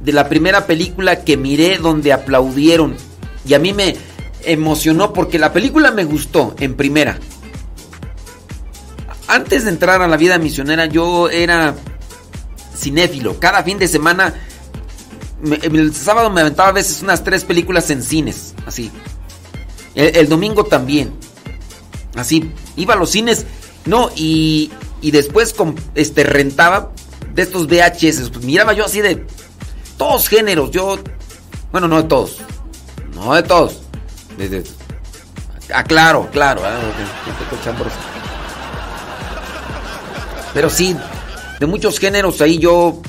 de la primera película que miré donde aplaudieron. Y a mí me emocionó porque la película me gustó en primera. Antes de entrar a la vida misionera yo era cinéfilo. Cada fin de semana, el sábado me aventaba a veces unas tres películas en cines. Así. El, el domingo también. Así. Iba a los cines. No, y, y después este, rentaba de estos VHS. Pues miraba yo así de todos géneros. Yo, bueno, no de todos. No de todos. De- ah, claro, ah. Pero sí, de muchos géneros ahí yo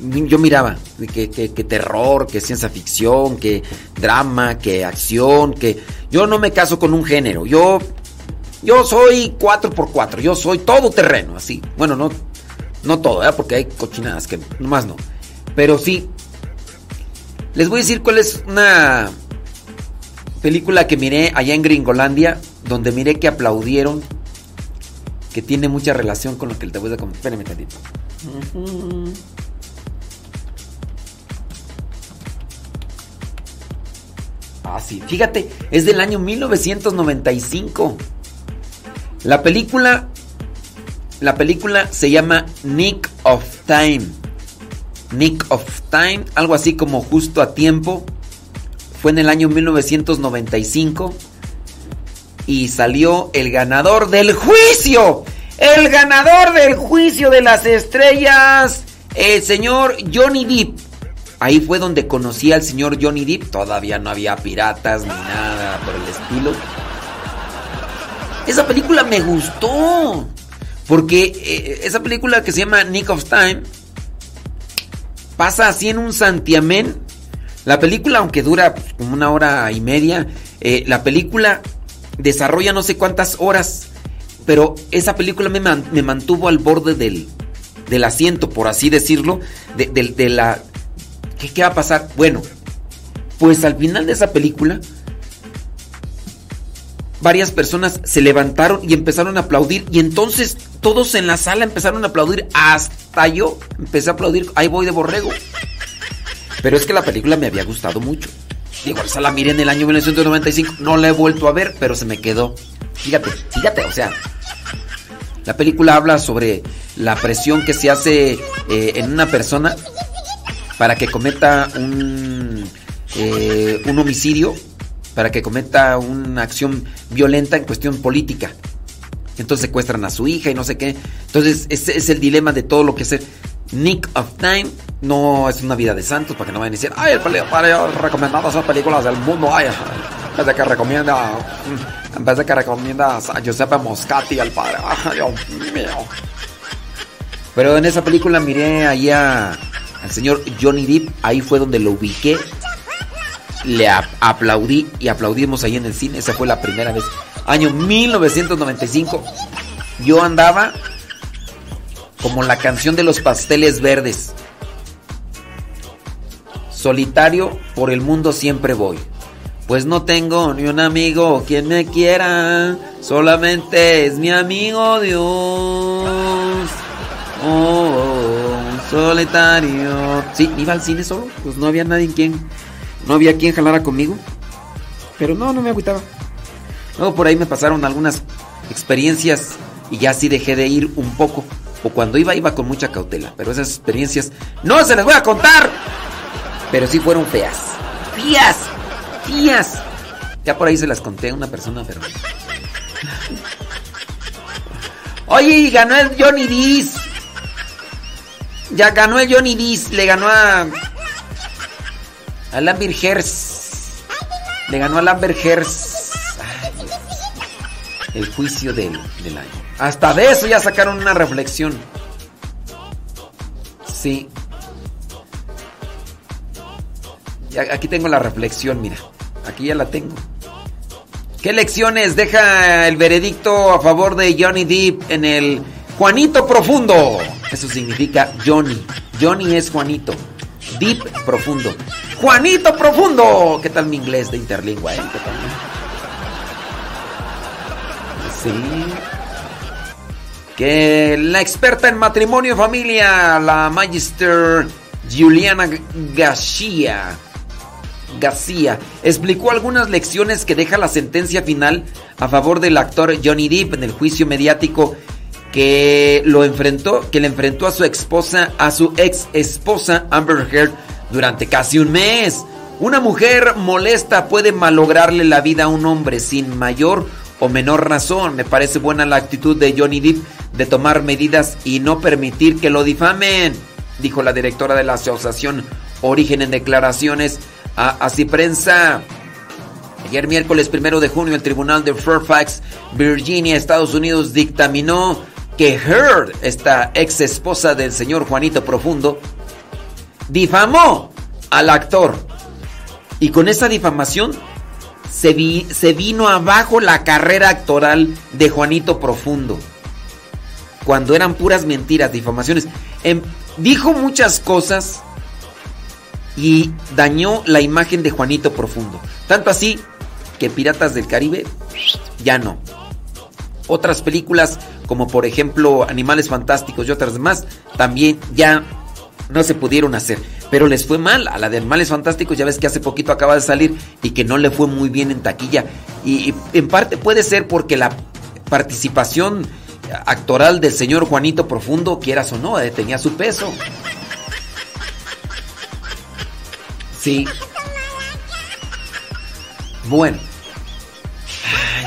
yo miraba que, que- que terror, que ciencia ficción, que drama, que acción, que yo no me caso con un género. Yo yo soy 4x4, yo soy todo terreno, así. Bueno, no, no todo, ¿verdad? Porque hay cochinadas que nomás no. Pero sí. Les voy a decir cuál es una película que miré allá en Gringolandia, donde miré que aplaudieron, que tiene mucha relación con lo que te voy a contar. Espérame tantito. Ah, sí, fíjate, es del año 1995. La película. La película se llama Nick of Time. Nick of Time, algo así como justo a tiempo. Fue en el año 1995. Y salió el ganador del juicio. El ganador del juicio de las estrellas. El señor Johnny Depp. Ahí fue donde conocí al señor Johnny Depp. Todavía no había piratas ni nada por el estilo. Esa película me gustó. Porque eh, esa película que se llama Nick of Time pasa así en un santiamén. La película, aunque dura pues, como una hora y media, eh, la película desarrolla no sé cuántas horas. Pero esa película me, me mantuvo al borde del, del asiento, por así decirlo. De, de- de la. ¿qué, ¿Qué va a pasar? Bueno, pues al final de esa película varias personas se levantaron y empezaron a aplaudir y entonces todos en la sala empezaron a aplaudir. Hasta yo empecé a aplaudir ahí voy de borrego pero es que la película me había gustado mucho. Digo esa la miré en el año 1995 no la he vuelto a ver pero se me quedó. Fíjate fíjate o sea la película habla sobre la presión que se hace eh, en una persona para que cometa un, eh, un homicidio, para que cometa una acción violenta en cuestión política. Entonces secuestran a su hija y no sé qué. Entonces ese es el dilema de todo lo que es Nick of Time. No es una vida de santos para que no vayan a decir, ay, el para recomendando esas películas del mundo. Ay, en vez que recomienda, mm, en de que recomienda a Giuseppe Moscati al padre. Ay, Dios mío. Pero en esa película miré ahí a- al señor Johnny Depp, ahí fue donde lo ubiqué. Le ap- aplaudí y aplaudimos ahí en el cine, esa fue la primera vez. Año 1995. Yo andaba como la canción de los pasteles verdes. Solitario por el mundo siempre voy. Pues no tengo ni un amigo quien me quiera, solamente es mi amigo Dios. Oh, solitario. Sí, iba al cine solo, pues no había nadie quien, no había quien jalara conmigo. Pero no, no me agüitaba. Luego por ahí me pasaron algunas experiencias y ya sí dejé de ir un poco. O cuando iba, iba con mucha cautela. Pero esas experiencias no se las voy a contar. Pero sí fueron feas. Feas. Feas. Ya por ahí se las conté a una persona, pero... Oye, ganó el Johnny Dees. Ya ganó el Johnny Dees. Le ganó a... A Lambert Hers. Le ganó a Lambert. El juicio del, del año. Hasta de eso ya sacaron una reflexión. Sí. Aquí tengo la reflexión, mira. Aquí ya la tengo. ¿Qué lecciones deja el veredicto a favor de Johnny Depp en el Juanito Profundo? Eso significa Johnny. Johnny es Juanito. Deep Profundo. Juanito Profundo. ¿Qué tal mi inglés de interlingua? eh? ¿Qué tal? Sí. Que la experta en matrimonio y familia, la Magister Juliana García, García, explicó algunas lecciones que deja la sentencia final a favor del actor Johnny Depp en el juicio mediático que lo enfrentó, que le enfrentó a su esposa, a su ex esposa Amber Heard durante casi un mes. Una mujer molesta puede malograrle la vida a un hombre sin mayor o menor razón. Me parece buena la actitud de Johnny Depp de tomar medidas y no permitir que lo difamen, dijo la directora de la asociación Origen en declaraciones a Así Prensa. Ayer miércoles primero de junio el tribunal de Fairfax, Virginia, Estados Unidos dictaminó que Heard, esta ex esposa del señor Juanito Profundo, difamó al actor. Y con esa difamación se, vi- se vino abajo la carrera actoral de Juanito Profundo. Cuando eran puras mentiras, difamaciones. Em, dijo muchas cosas y dañó la imagen de Juanito Profundo. Tanto así que Piratas del Caribe ya no. Otras películas como por ejemplo Animales Fantásticos y otras demás también ya no se pudieron hacer. Pero les fue mal. A la de Animales Fantásticos, ya ves que hace poquito acaba de salir y que no le fue muy bien en taquilla. Y, en parte puede ser porque la participación actoral del señor Juanito Profundo, quieras o no, eh, tenía su peso. Sí. Bueno.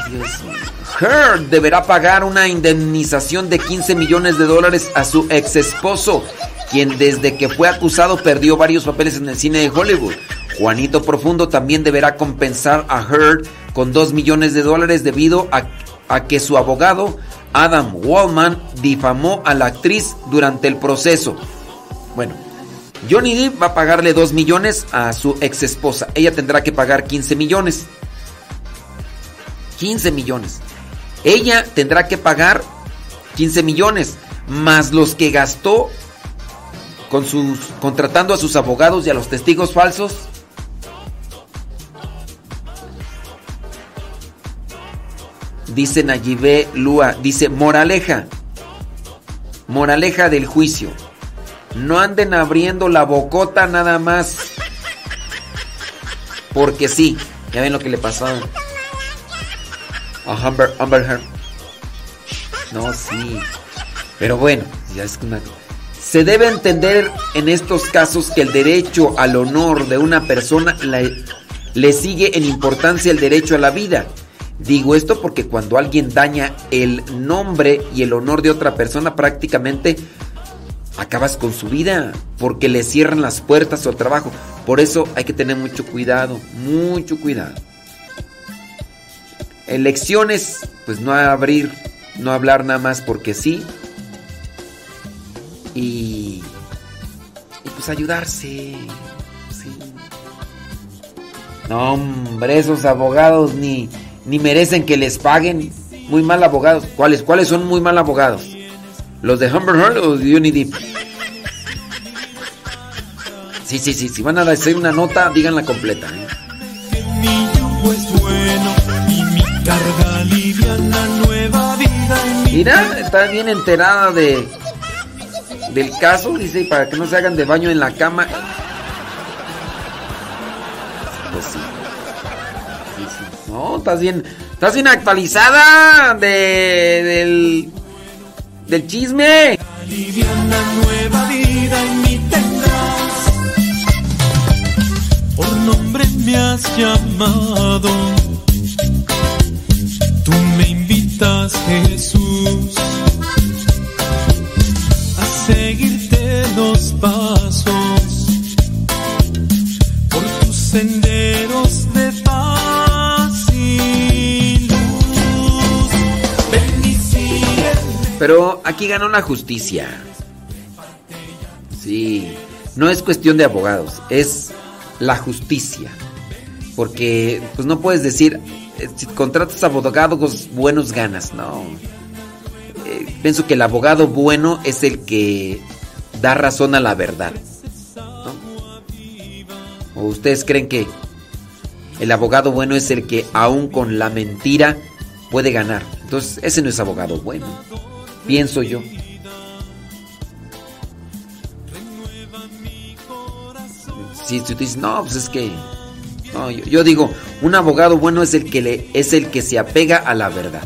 Ay, Dios mío. Heard deberá pagar una indemnización de 15 millones de dólares a su ex esposo, quien desde que fue acusado perdió varios papeles en el cine de Hollywood. Juanito Profundo también deberá compensar a Heard con 2 millones de dólares debido a, que su abogado, Adam Wallman, difamó a la actriz durante el proceso. Bueno, Johnny Depp va a pagarle 2 millones a su ex esposa. Ella tendrá que pagar 15 millones. 15 millones. Ella tendrá que pagar 15 millones más los que gastó con sus contratando a sus abogados y a los testigos falsos. Dice Nayibé Lua, dice moraleja. Moraleja del juicio. No anden abriendo la bocota nada más. Porque sí, ya ven lo que le pasó a Amber, Amber Heard. No, sí. Pero bueno, ya es una... Se debe entender en estos casos que el derecho al honor de una persona le, sigue en importancia el derecho a la vida. Digo esto porque cuando alguien daña el nombre y el honor de otra persona prácticamente acabas con su vida porque le cierran las puertas al trabajo. Por eso hay que tener mucho cuidado, mucho cuidado. Elecciones, pues no abrir, no hablar nada más porque sí. Y, y pues ayudarse. Sí. No, hombre, esos abogados ni, ni merecen que les paguen. Muy mal abogados. ¿Cuáles, ¿Cuáles son muy mal abogados? ¿Los de Humber Heard o de Depp? Sí, sí, sí. Si van a hacer una nota, díganla completa. ¿eh? Mira, está bien enterada de del caso, dice, para que no se hagan de baño en la cama. Pues sí. No, estás bien, estás bien actualizada de del del chisme. liviana nueva vida en mí tendrás. Por nombre me has llamado. Jesús, a seguirte los pasos por tus senderos de paz y luz. Pero aquí ganó la justicia. Sí, no es cuestión de abogados, es la justicia. Porque pues no puedes decir si contratas abogados buenos ganas, no. Eh, pienso que el abogado bueno es el que da razón a la verdad. ¿no? ¿O ustedes creen que el abogado bueno es el que aún con la mentira puede ganar? Entonces, ese no es abogado bueno. Pienso yo. Si tú dices, no, pues es que. Yo, digo, un abogado bueno es el que es el que se apega a la verdad.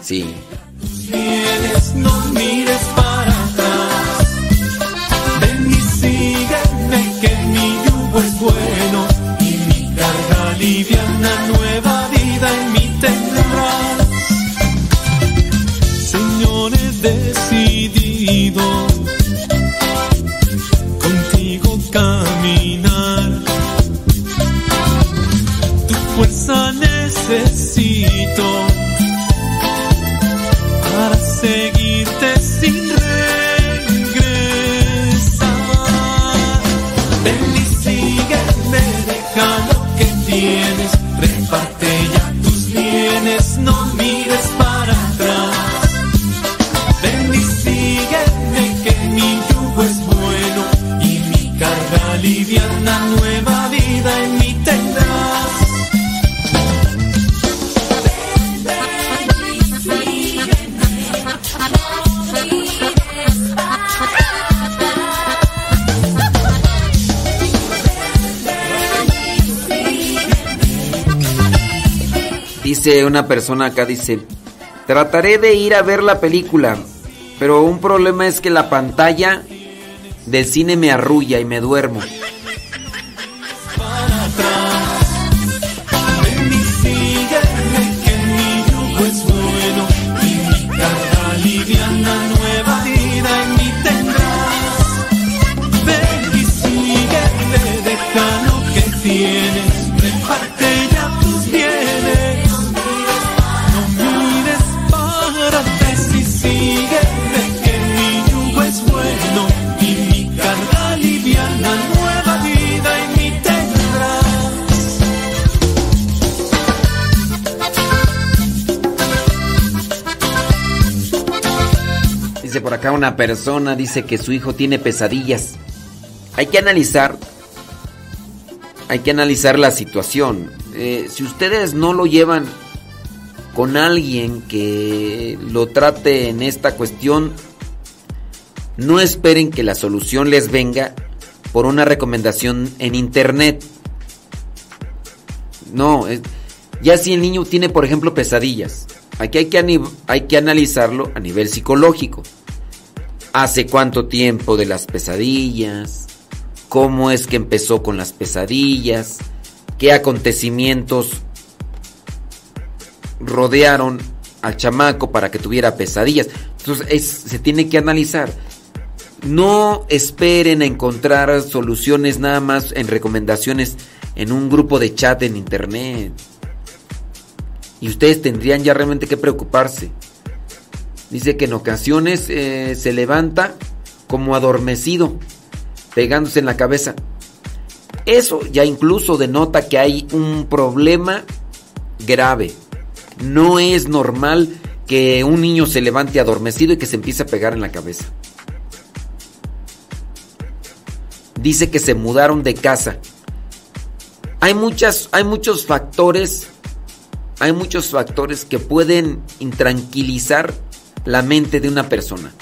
Sí. Que mi Dice una persona acá, dice, trataré de ir a ver la película, pero un problema es que la pantalla del cine me arrulla y me duermo. Acá una persona, dice que su hijo tiene pesadillas. Hay que analizar, hay que analizar la situación. Eh, si ustedes no lo llevan con alguien que lo trate en esta cuestión, no esperen que la solución les venga por una recomendación en internet. No, ya si el niño tiene, por ejemplo, pesadillas, aquí hay que, hay que analizarlo a nivel psicológico. ¿Hace cuánto tiempo de las pesadillas? ¿Cómo es que empezó con las pesadillas? ¿Qué acontecimientos rodearon al chamaco para que tuviera pesadillas? Entonces es- se tiene que analizar. No esperen a encontrar soluciones nada más en recomendaciones en un grupo de chat en internet. Y ustedes tendrían ya realmente que preocuparse. Dice que en ocasiones eh, se levanta como adormecido, pegándose en la cabeza. Eso ya incluso denota que hay un problema grave. No es normal que un niño se levante adormecido y que se empiece a pegar en la cabeza. Dice que se mudaron de casa. Hay muchas, hay muchos factores, hay muchos factores que pueden intranquilizar la mente de una persona.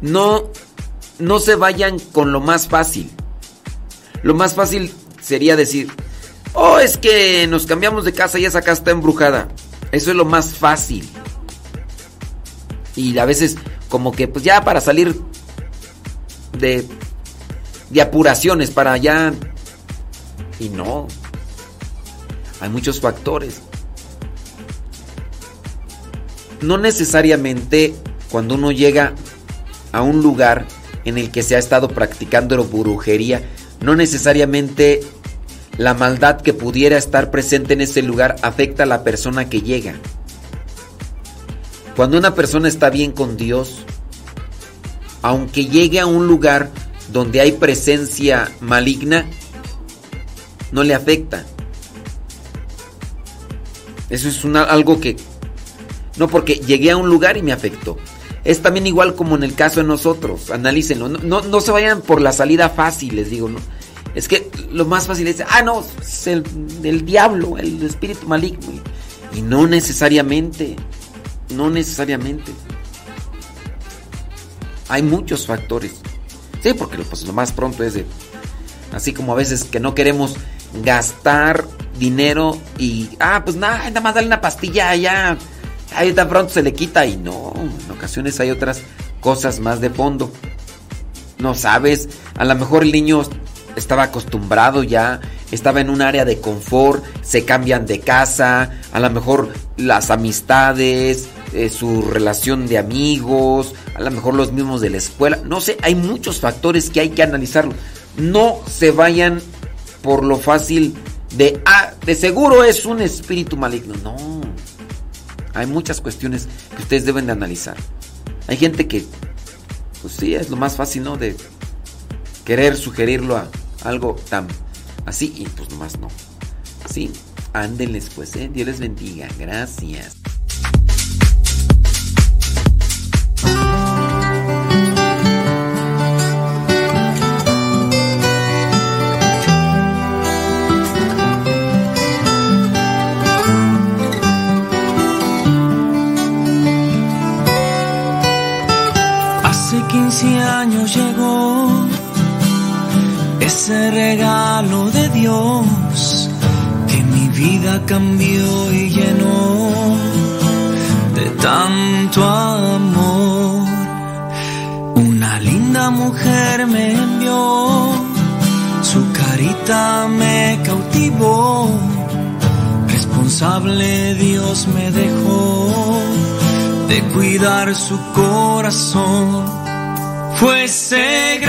No, no se vayan con lo más fácil. Lo más fácil sería decir, oh, es que nos cambiamos de casa y esa casa está embrujada. Eso es lo más fácil. Y a veces como que pues ya para salir de, de apuraciones, para ya... Y no. Hay muchos factores. No necesariamente cuando uno llega a un lugar en el que se ha estado practicando brujería, no necesariamente la maldad que pudiera estar presente en ese lugar afecta a la persona que llega. Cuando una persona está bien con Dios, aunque llegue a un lugar donde hay presencia maligna, no le afecta. Eso es una- algo que... No porque llegué a un lugar y me afectó. Es también igual como en el caso de nosotros. Analícenlo. No, no, se vayan por la salida fácil, les digo. ¿no? Es que lo más fácil es, ah, no, es el, diablo, el espíritu maligno. Y no necesariamente. No necesariamente. Hay muchos factores. Sí, porque pues, lo más pronto es de... Así como a veces que no queremos gastar dinero y... Ah, pues nada, nada más dale una pastilla ya. Ahí tan pronto se le quita y no. En ocasiones hay otras cosas más de fondo. No sabes, a lo mejor el niño estaba acostumbrado ya, estaba en un área de confort, se cambian de casa, a lo mejor las amistades, eh, su relación de amigos, a lo mejor los mismos de la escuela, no sé, hay muchos factores que hay que analizarlo. No se vayan por lo fácil de, ah, de seguro es un espíritu maligno, no. Hay muchas cuestiones que ustedes deben de analizar. Hay gente que, pues sí, es lo más fácil, ¿no? De querer sugerirlo a algo tan así y pues nomás no. Sí, ándenles pues, ¿eh? Dios les bendiga. Gracias. 15 años llegó ese regalo de Dios que mi vida cambió y llenó de tanto amor. Una linda mujer me envió, su carita me cautivó. Responsable Dios me dejó de cuidar su corazón. Fue ese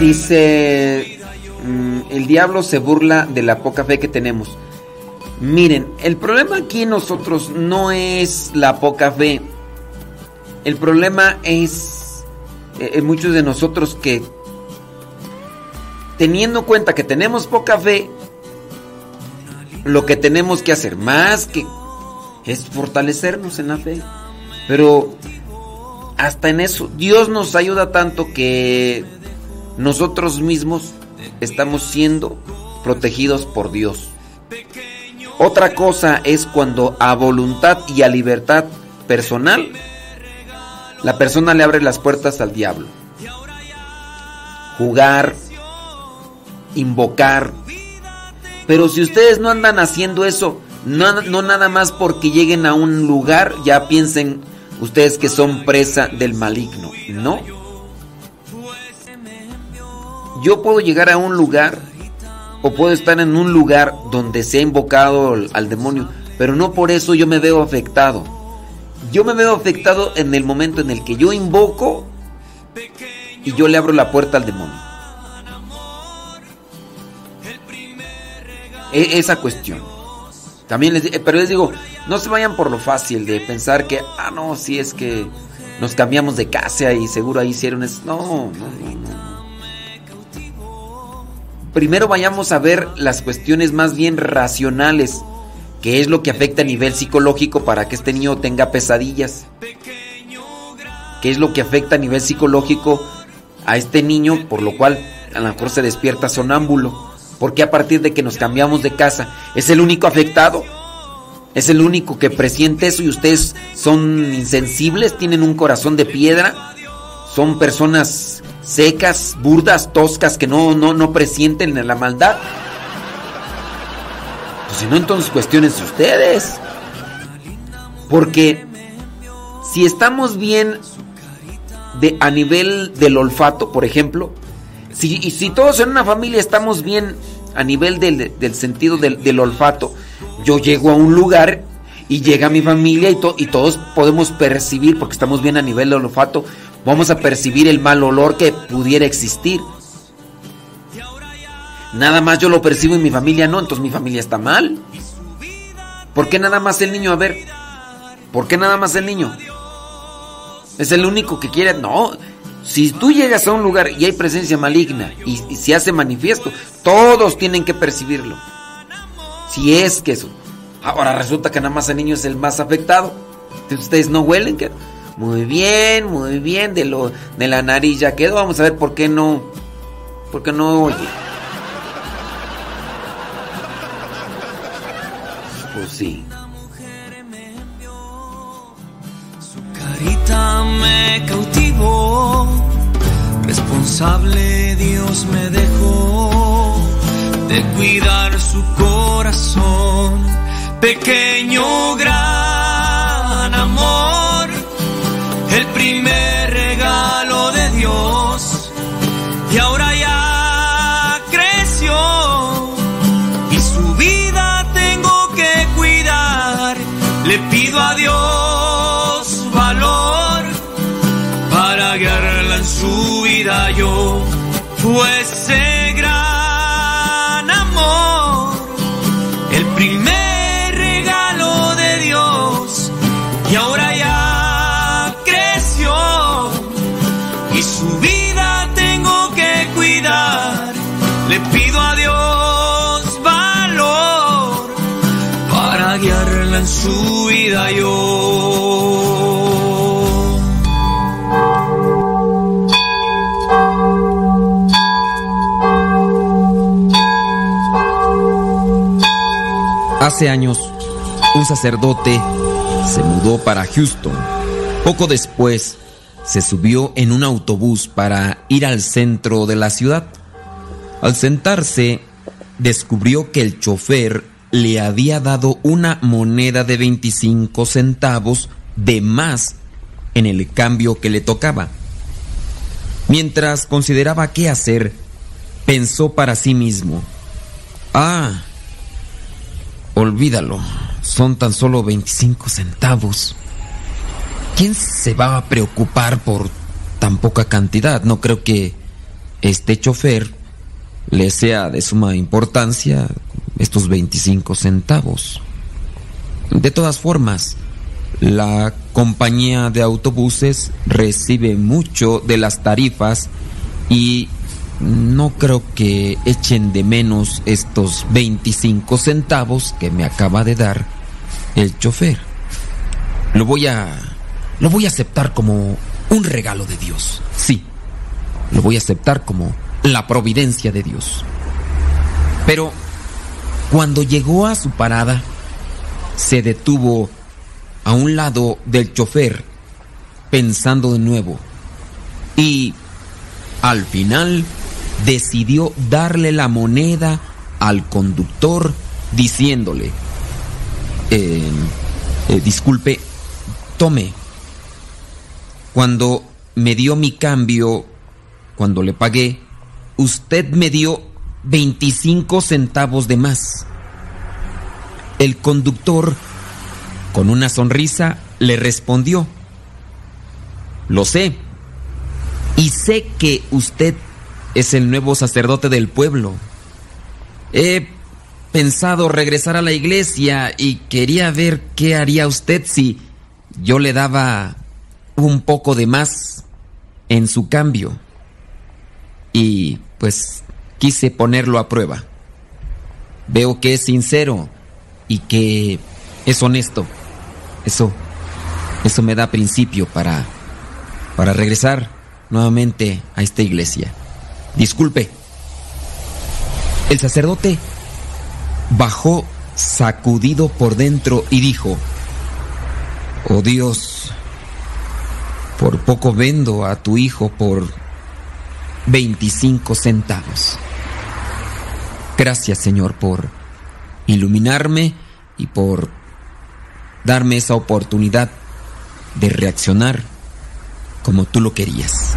Dice, mm, el diablo se burla de la poca fe que tenemos. Miren, el problema aquí nosotros no es la poca fe. El problema es eh, en muchos de nosotros que teniendo en cuenta que tenemos poca fe, lo que tenemos que hacer más que es fortalecernos en la fe. Pero hasta en eso, Dios nos ayuda tanto que nosotros mismos estamos siendo protegidos por Dios. Otra cosa es cuando a voluntad y a libertad personal la persona le abre las puertas al diablo. Jugar, invocar. Pero si ustedes no andan haciendo eso, no, nada más porque lleguen a un lugar, ya piensen ustedes que son presa del maligno. No. Yo puedo llegar a un lugar o puedo estar en un lugar donde se ha invocado al, demonio, pero no por eso yo me veo afectado. Yo me veo afectado en el momento en el que yo invoco y yo le abro la puerta al demonio. E- esa cuestión. También les, eh, pero les digo, no se vayan por lo fácil de pensar que, ah, no, si es que nos cambiamos de casa y seguro ahí hicieron eso. No, no, no. Primero vayamos a ver las cuestiones más bien racionales, que es lo que afecta a nivel psicológico para que este niño tenga pesadillas. ¿Qué es lo que afecta a nivel psicológico a este niño, por lo cual a lo mejor se despierta sonámbulo? Porque a partir de que nos cambiamos de casa, es el único afectado. Es el único que presiente eso y ustedes son insensibles, tienen un corazón de piedra, son personas secas, burdas, toscas que no, no, no presienten la maldad. Pues si no, entonces cuestionense ustedes. Porque si estamos bien de, a nivel del olfato, por ejemplo, si, y si todos en una familia estamos bien a nivel del, del sentido del, del olfato, yo llego a un lugar y llega mi familia y, to- y todos podemos percibir, porque estamos bien a nivel del olfato, vamos a percibir el mal olor que pudiera existir. Nada más yo lo percibo y mi familia no, entonces mi familia está mal. ¿Por qué nada más el niño? A ver, ¿por qué nada más el niño? Es el único que quiere. No, si tú llegas a un lugar y hay presencia maligna y, y se hace manifiesto, todos tienen que percibirlo. Si es que eso. Ahora resulta que nada más el niño es el más afectado. Ustedes no huelen. que Muy bien, muy bien. De, lo, de la nariz ya quedó. Vamos a ver por qué no. ¿Por qué no oye? Pues sí. carita me cautivó, responsable Dios me dejó de cuidar su corazón, pequeño gran Hace años, un sacerdote se mudó para Houston. Poco después, se subió en un autobús para ir al centro de la ciudad. Al sentarse, descubrió que el chofer le había dado una moneda de 25 centavos de más en el cambio que le tocaba. Mientras consideraba qué hacer, pensó para sí mismo, ah, olvídalo, son tan solo 25 centavos. ¿Quién se va a preocupar por tan poca cantidad? No creo que este chofer le sea de suma importancia estos 25 centavos. De todas formas, la compañía de autobuses recibe mucho de las tarifas y no creo que echen de menos estos 25 centavos que me acaba de dar el chofer. Lo voy a lo voy a aceptar como un regalo de Dios. Sí. Lo voy a aceptar como la providencia de Dios. Pero cuando llegó a su parada, se detuvo a un lado del chofer, pensando de nuevo. Y al final decidió darle la moneda al conductor diciéndole, eh, eh, disculpe, tome. Cuando me dio mi cambio, cuando le pagué, usted me dio 25 centavos de más. El conductor, con una sonrisa, le respondió, lo sé, y sé que usted es el nuevo sacerdote del pueblo. He pensado regresar a la iglesia y quería ver qué haría usted si yo le daba un poco de más en su cambio. Y pues quise ponerlo a prueba. Veo que es sincero y que es honesto. Eso eso me da principio para para regresar nuevamente a esta iglesia. Disculpe. El sacerdote bajó sacudido por dentro y dijo, Oh Dios, por poco vendo a tu hijo por 25 centavos. Gracias Señor por iluminarme y por darme esa oportunidad de reaccionar como tú lo querías.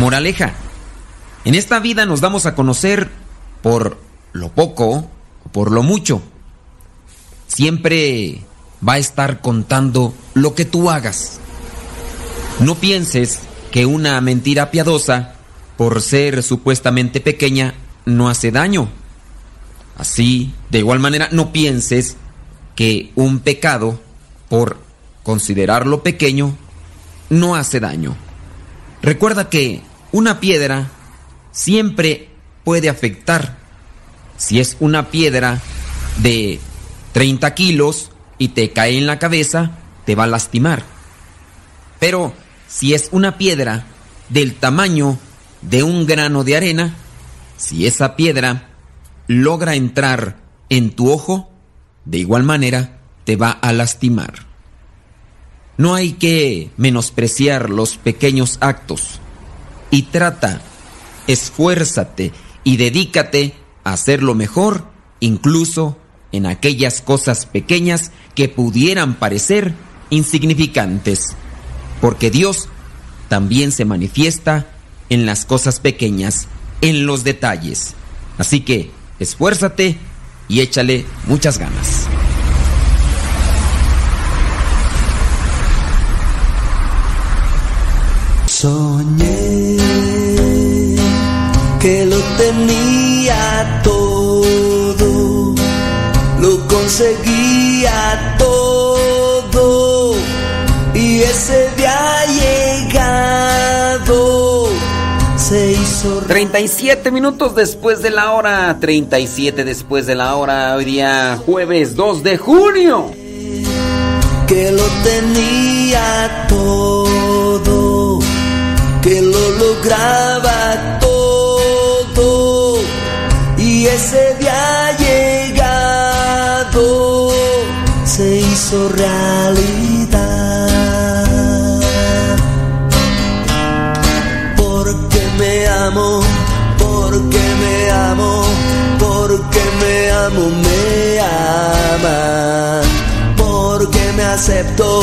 Moraleja. En esta vida nos damos a conocer por lo poco o por lo mucho. Siempre va a estar contando lo que tú hagas. No pienses que una mentira piadosa, por ser supuestamente pequeña, no hace daño. Así, de igual manera, no pienses que un pecado, por considerarlo pequeño, no hace daño. Recuerda que una piedra siempre puede afectar. Si es una piedra de 30 kilos y te cae en la cabeza, te va a lastimar. Pero si es una piedra del tamaño de un grano de arena, si esa piedra logra entrar en tu ojo, de igual manera te va a lastimar. No hay que menospreciar los pequeños actos y trata, esfuérzate y dedícate a hacerlo mejor, incluso en aquellas cosas pequeñas que pudieran parecer insignificantes, porque Dios también se manifiesta en las cosas pequeñas, en los detalles. Así que esfuérzate y échale muchas ganas. Soñé que lo tenía todo, lo conseguía todo y ese día llegado se hizo 37 minutos después de la hora, 37 después de la hora, hoy día jueves 2 de junio. que lo tenía todo, que lo lograba todo, y ese día llegado se hizo realidad. Porque me amo, porque me amo, porque me amo, me ama porque me acepto,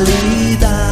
realidad.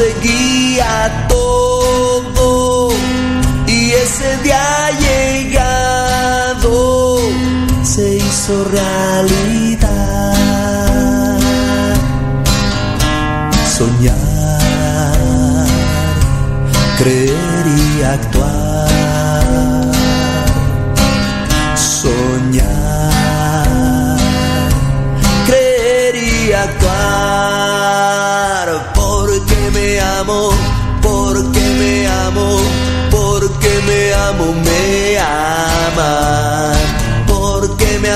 Lo conseguía todo y ese día llegado se hizo realidad.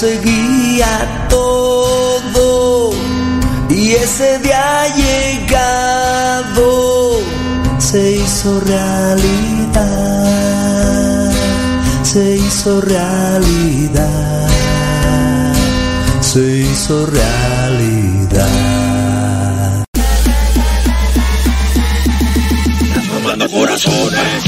conseguía todo y ese día llegado se hizo realidad, se hizo realidad, se hizo realidad. Corazones.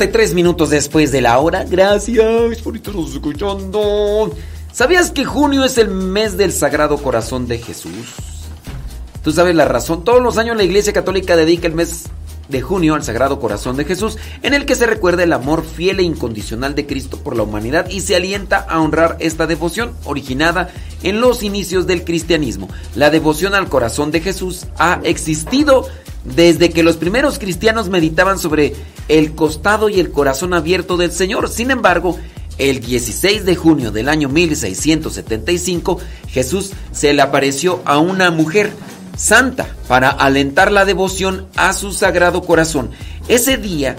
Son ya 43 minutos después de la hora. Gracias por estarnos escuchando. ¿Sabías que junio es el mes del Sagrado Corazón de Jesús? Tú sabes la razón. Todos los años la Iglesia Católica dedica el mes de junio al Sagrado Corazón de Jesús, en el que se recuerda el amor fiel e incondicional de Cristo por la humanidad y se alienta a honrar esta devoción originada en los inicios del cristianismo. La devoción al corazón de Jesús ha existido desde que los primeros cristianos meditaban sobre el costado y el corazón abierto del Señor. Sin embargo, el 16 de junio del año 1675, Jesús se le apareció a una mujer santa para alentar la devoción a su sagrado corazón. Ese día,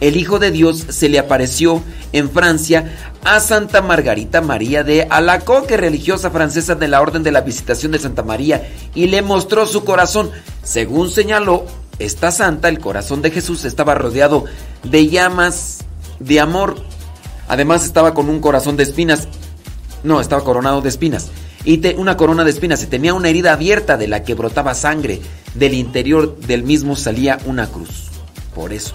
el Hijo de Dios se le apareció en Francia a Santa Margarita María de Alacoque, religiosa francesa de la Orden de la Visitación de Santa María, y le mostró su corazón. Según señaló esta santa, el corazón de Jesús estaba rodeado de llamas de amor. Además estaba con un corazón de espinas. No, estaba coronado de espinas. Y una corona de espinas. Y tenía una herida abierta de la que brotaba sangre. Del interior del mismo salía una cruz. Por eso.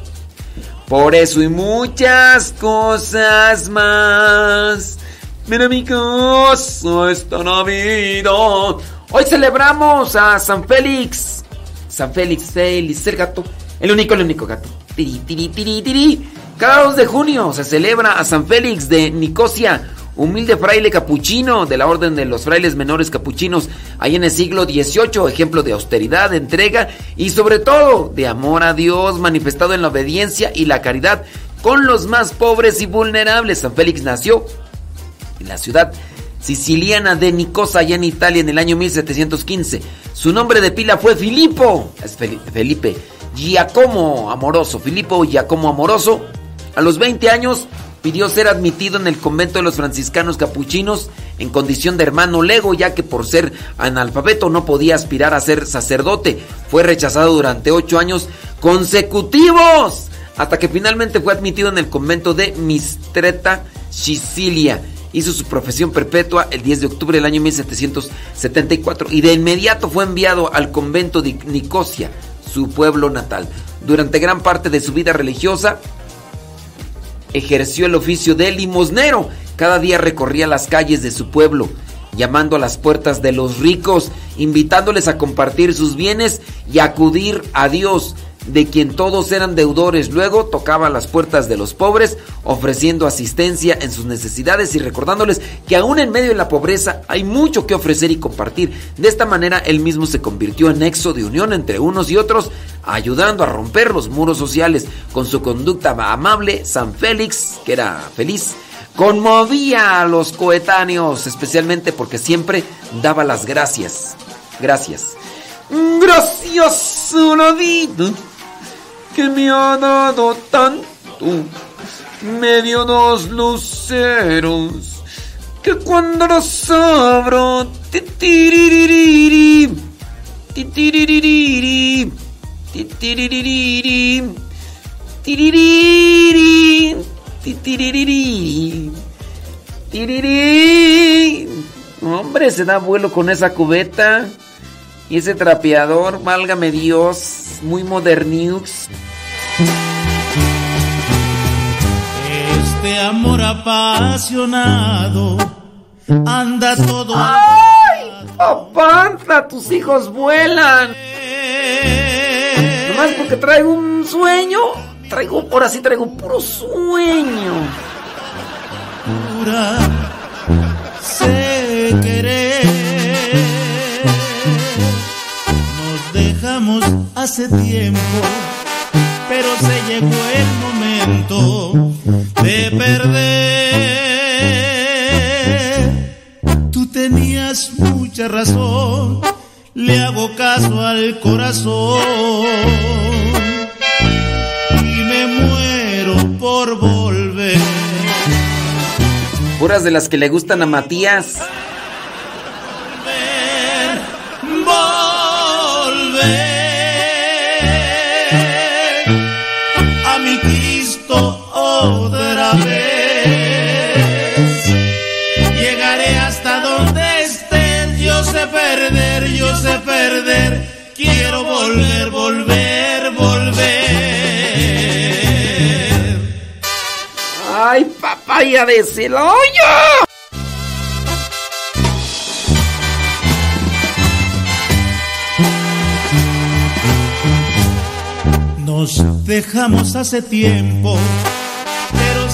Por eso y muchas cosas más. Mira mi casa esta Navidad. Hoy celebramos a San Félix. San Félix, Félix, el gato. El único, el único gato. Tiri, tiri, tiri, tiri. Cada 2 de junio se celebra a San Félix de Nicosia, humilde fraile capuchino de la orden de los frailes menores capuchinos, ahí en el siglo XVIII, ejemplo de austeridad, de entrega y sobre todo de amor a Dios manifestado en la obediencia y la caridad con los más pobres y vulnerables. San Félix nació en la ciudad siciliana de Nicosa, allá en Italia, en el año 1715. Su nombre de pila fue Fel- Felipe Giacomo Amoroso. Filipo Giacomo Amoroso, a los 20 años, pidió ser admitido en el convento de los franciscanos capuchinos en condición de hermano lego, ya que por ser analfabeto no podía aspirar a ser sacerdote. Fue rechazado durante ocho años consecutivos, hasta que finalmente fue admitido en el convento de Mistreta, Sicilia. Hizo su profesión perpetua el 10 de octubre del año 1774 y de inmediato fue enviado al convento de Nicosia, su pueblo natal. Durante gran parte de su vida religiosa, ejerció el oficio de limosnero. Cada día recorría las calles de su pueblo, llamando a las puertas de los ricos, invitándoles a compartir sus bienes y acudir a Dios, de quien todos eran deudores. Luego tocaba las puertas de los pobres, ofreciendo asistencia en sus necesidades y recordándoles que aún en medio de la pobreza hay mucho que ofrecer y compartir. De esta manera él mismo se convirtió en nexo de unión entre unos y otros, ayudando a romper los muros sociales. Con su conducta amable, San Félix, que era feliz, conmovía a los coetáneos, especialmente porque siempre daba las gracias. Gracias. Gracias que me ha dado tanto. Me dio dos luceros que cuando los abro. Hombre, se da vuelo con esa cubeta. Y ese trapeador, válgame Dios, muy moderniux. Este amor apasionado anda todo. ¡Ay! ¡Papantla! ¡Tus hijos vuelan! Nomás porque traigo un sueño. Traigo, ahora sí traigo puro sueño. Pura sé querer. Dejamos hace tiempo, pero se llegó el momento de perder mucha razón, le hago caso al corazón y me muero por volver. Puras de las que le gustan a Matías. volver otra vez. Llegaré hasta donde estén, yo sé perder, yo sé perder. Quiero volver, volver, volver. ¡Ay, papaya de Celoyo! Nos dejamos hace tiempo,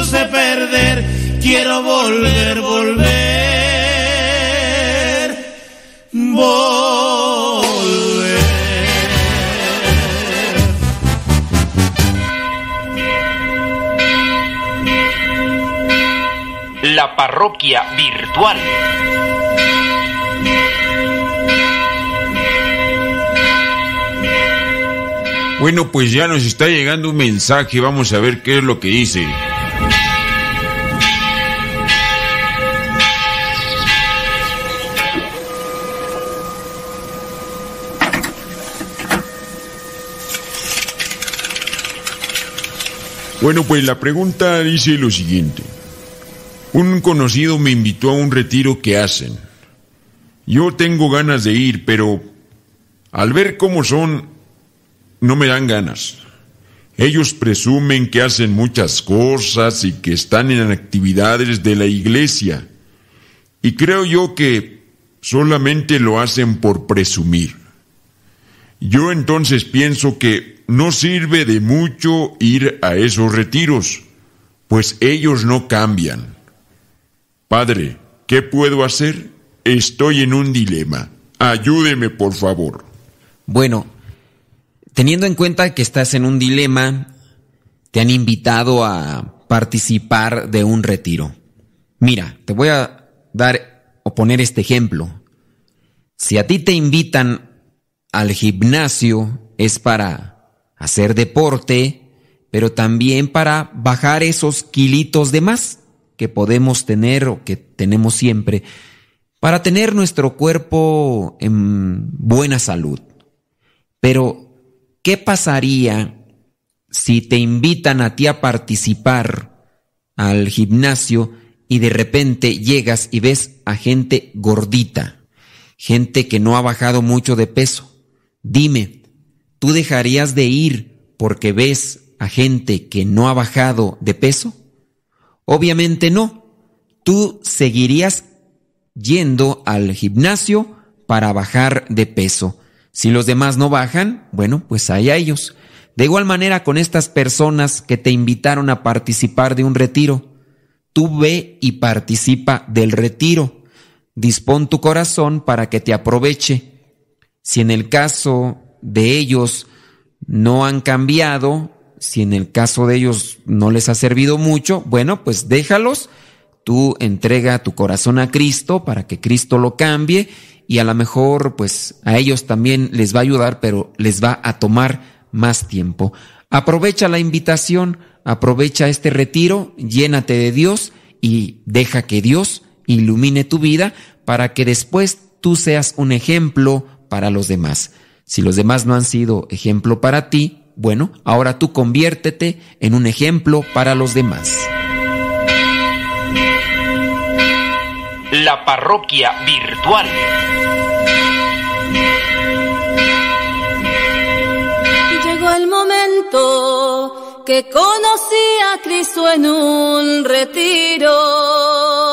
perder, yo sé perder, quiero volver, volver, volver. La parroquia virtual. Bueno, pues ya nos está llegando un mensaje, vamos a ver qué es lo que dice. Bueno, pues la pregunta dice lo siguiente. Un conocido me invitó a un retiro que hacen. Yo tengo ganas de ir, pero al ver cómo son, no me dan ganas. Ellos presumen que hacen muchas cosas y que están en actividades de la iglesia. Y creo yo que solamente lo hacen por presumir. Yo entonces pienso que no sirve de mucho ir a esos retiros, pues ellos no cambian. Padre, ¿qué puedo hacer? Estoy en un dilema. Ayúdeme, por favor. Bueno, teniendo en cuenta que estás en un dilema, te han invitado a participar de un retiro. Mira, te voy a dar o poner este ejemplo. Si a ti te invitan al gimnasio es para hacer deporte, pero también para bajar esos kilitos de más que podemos tener o que tenemos siempre, para tener nuestro cuerpo en buena salud. Pero, ¿qué pasaría si te invitan a ti a participar al gimnasio y de repente llegas y ves a gente gordita, gente que no ha bajado mucho de peso? Dime, ¿tú dejarías de ir porque ves a gente que no ha bajado de peso? Obviamente no. Tú seguirías yendo al gimnasio para bajar de peso. Si los demás no bajan, bueno, pues hay a ellos. De igual manera con estas personas que te invitaron a participar de un retiro, tú ve y participa del retiro. Dispón tu corazón para que te aproveche. Si en el caso de ellos no han cambiado, si en el caso de ellos no les ha servido mucho, bueno, pues déjalos. Tú entrega tu corazón a Cristo para que Cristo lo cambie y a lo mejor pues a ellos también les va a ayudar, pero les va a tomar más tiempo. Aprovecha la invitación, aprovecha este retiro, llénate de Dios y deja que Dios ilumine tu vida para que después tú seas un ejemplo para los demás. Si los demás no han sido ejemplo para ti, bueno, ahora tú conviértete en un ejemplo para los demás. La parroquia virtual. Llegó el momento que conocí a Cristo en un retiro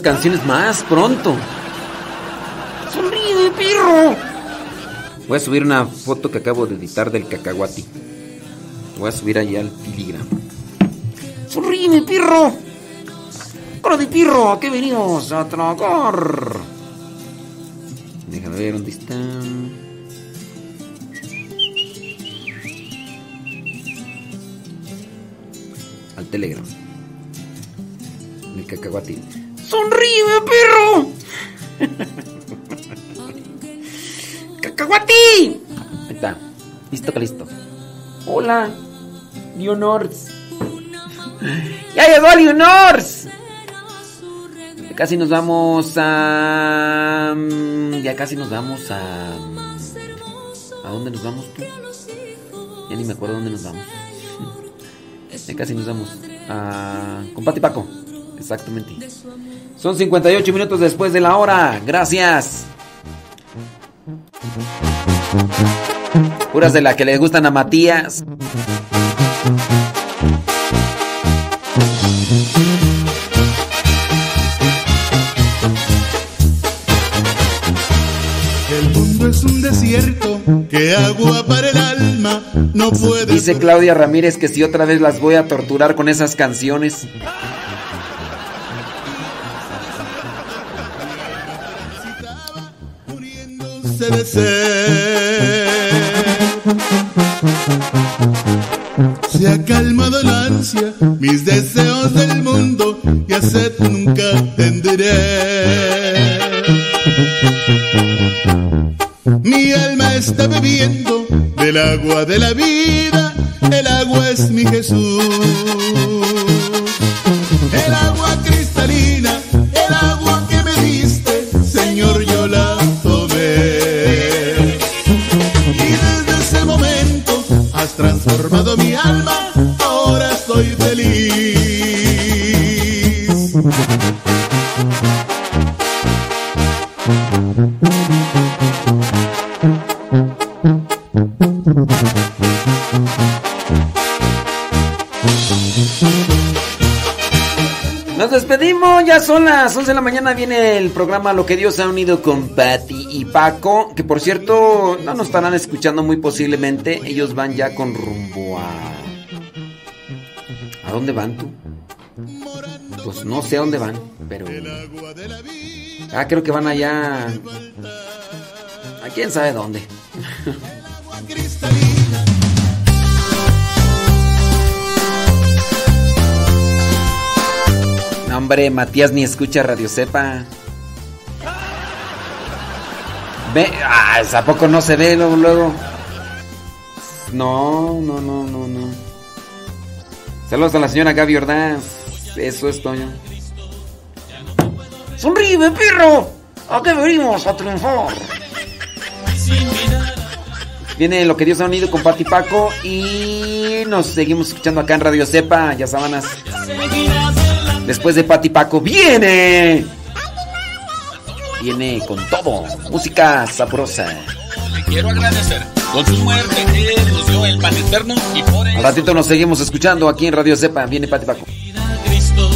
canciones más pronto. ¡Sonríe, perro! Voy a subir una foto que acabo de editar del cacahuati. Voy a subir allá al filigrama. ¡Sonríe, perro! ¡Cara de perro! ¿A qué venimos a tragar? ¡Cacahuate! Ahí está. Listo, que listo. Hola, Leonors. ¡Ya llegó Leonors! Ya casi nos vamos a. mm, Ya casi nos vamos a. ¿A dónde nos vamos tú? Ya ni me acuerdo dónde nos vamos. (laughs) Ya casi nos vamos. A. Con Pati Paco. Exactamente. Son 58 minutos después de la hora. Gracias. Puras de la que le gustan a Matías. El mundo es un desierto que agua para el alma no puede. Dice Claudia Ramírez que si otra vez las voy a torturar con esas canciones. Se de sed. Se ha calmado ansia, mis deseos del mundo y a sed nunca tendré. Mi alma está bebiendo del agua de la vida, el agua es mi Jesús. Transformado mi ya son las 11 de la mañana, viene el programa Lo que Dios ha unido con Patty y Paco, que por cierto no nos estarán escuchando muy posiblemente, ellos van ya con rumbo a... ¿A dónde van tú? Pues no sé a dónde van, pero... Ah, creo que van allá... ¿A quién sabe dónde? (laughs) Hombre, Matías ni escucha Radio Cepa. Ve, ah, ¿a poco no se ve luego, luego? No, no, no, no, no. Saludos a la señora Gaby Ordaz. Eso es, Toño. ¡Sonríe, perro! ¿A qué venimos a triunfar? Viene lo que Dios ha unido con Pati Paco y nos seguimos escuchando acá en Radio Cepa, ya sábanas. Después de Pati Paco viene. Viene con todo. Música sabrosa. Le quiero agradecer. Con su muerte Él nos dio el pan eterno y por Al ratito nos seguimos escuchando aquí en Radio Cepa. Viene Pati Paco. Cristo,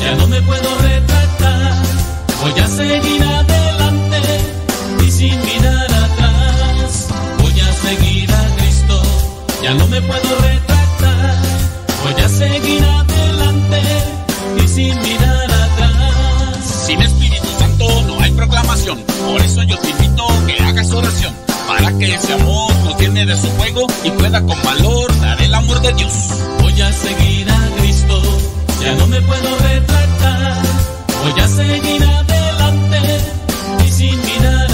ya no me puedo retratar. Voy a seguir adelante y sin mirar atrás. Voy a seguir a Cristo, ya no me puedo retratar. Voy a seguir adelante sin mirar atrás. Sin Espíritu Santo no hay proclamación. Por eso yo te invito que hagas oración. Para que ese amor nos llene de su fuego y pueda con valor dar el amor de Dios. Voy a seguir a Cristo, ya no me puedo retratar. Voy a seguir adelante y sin mirar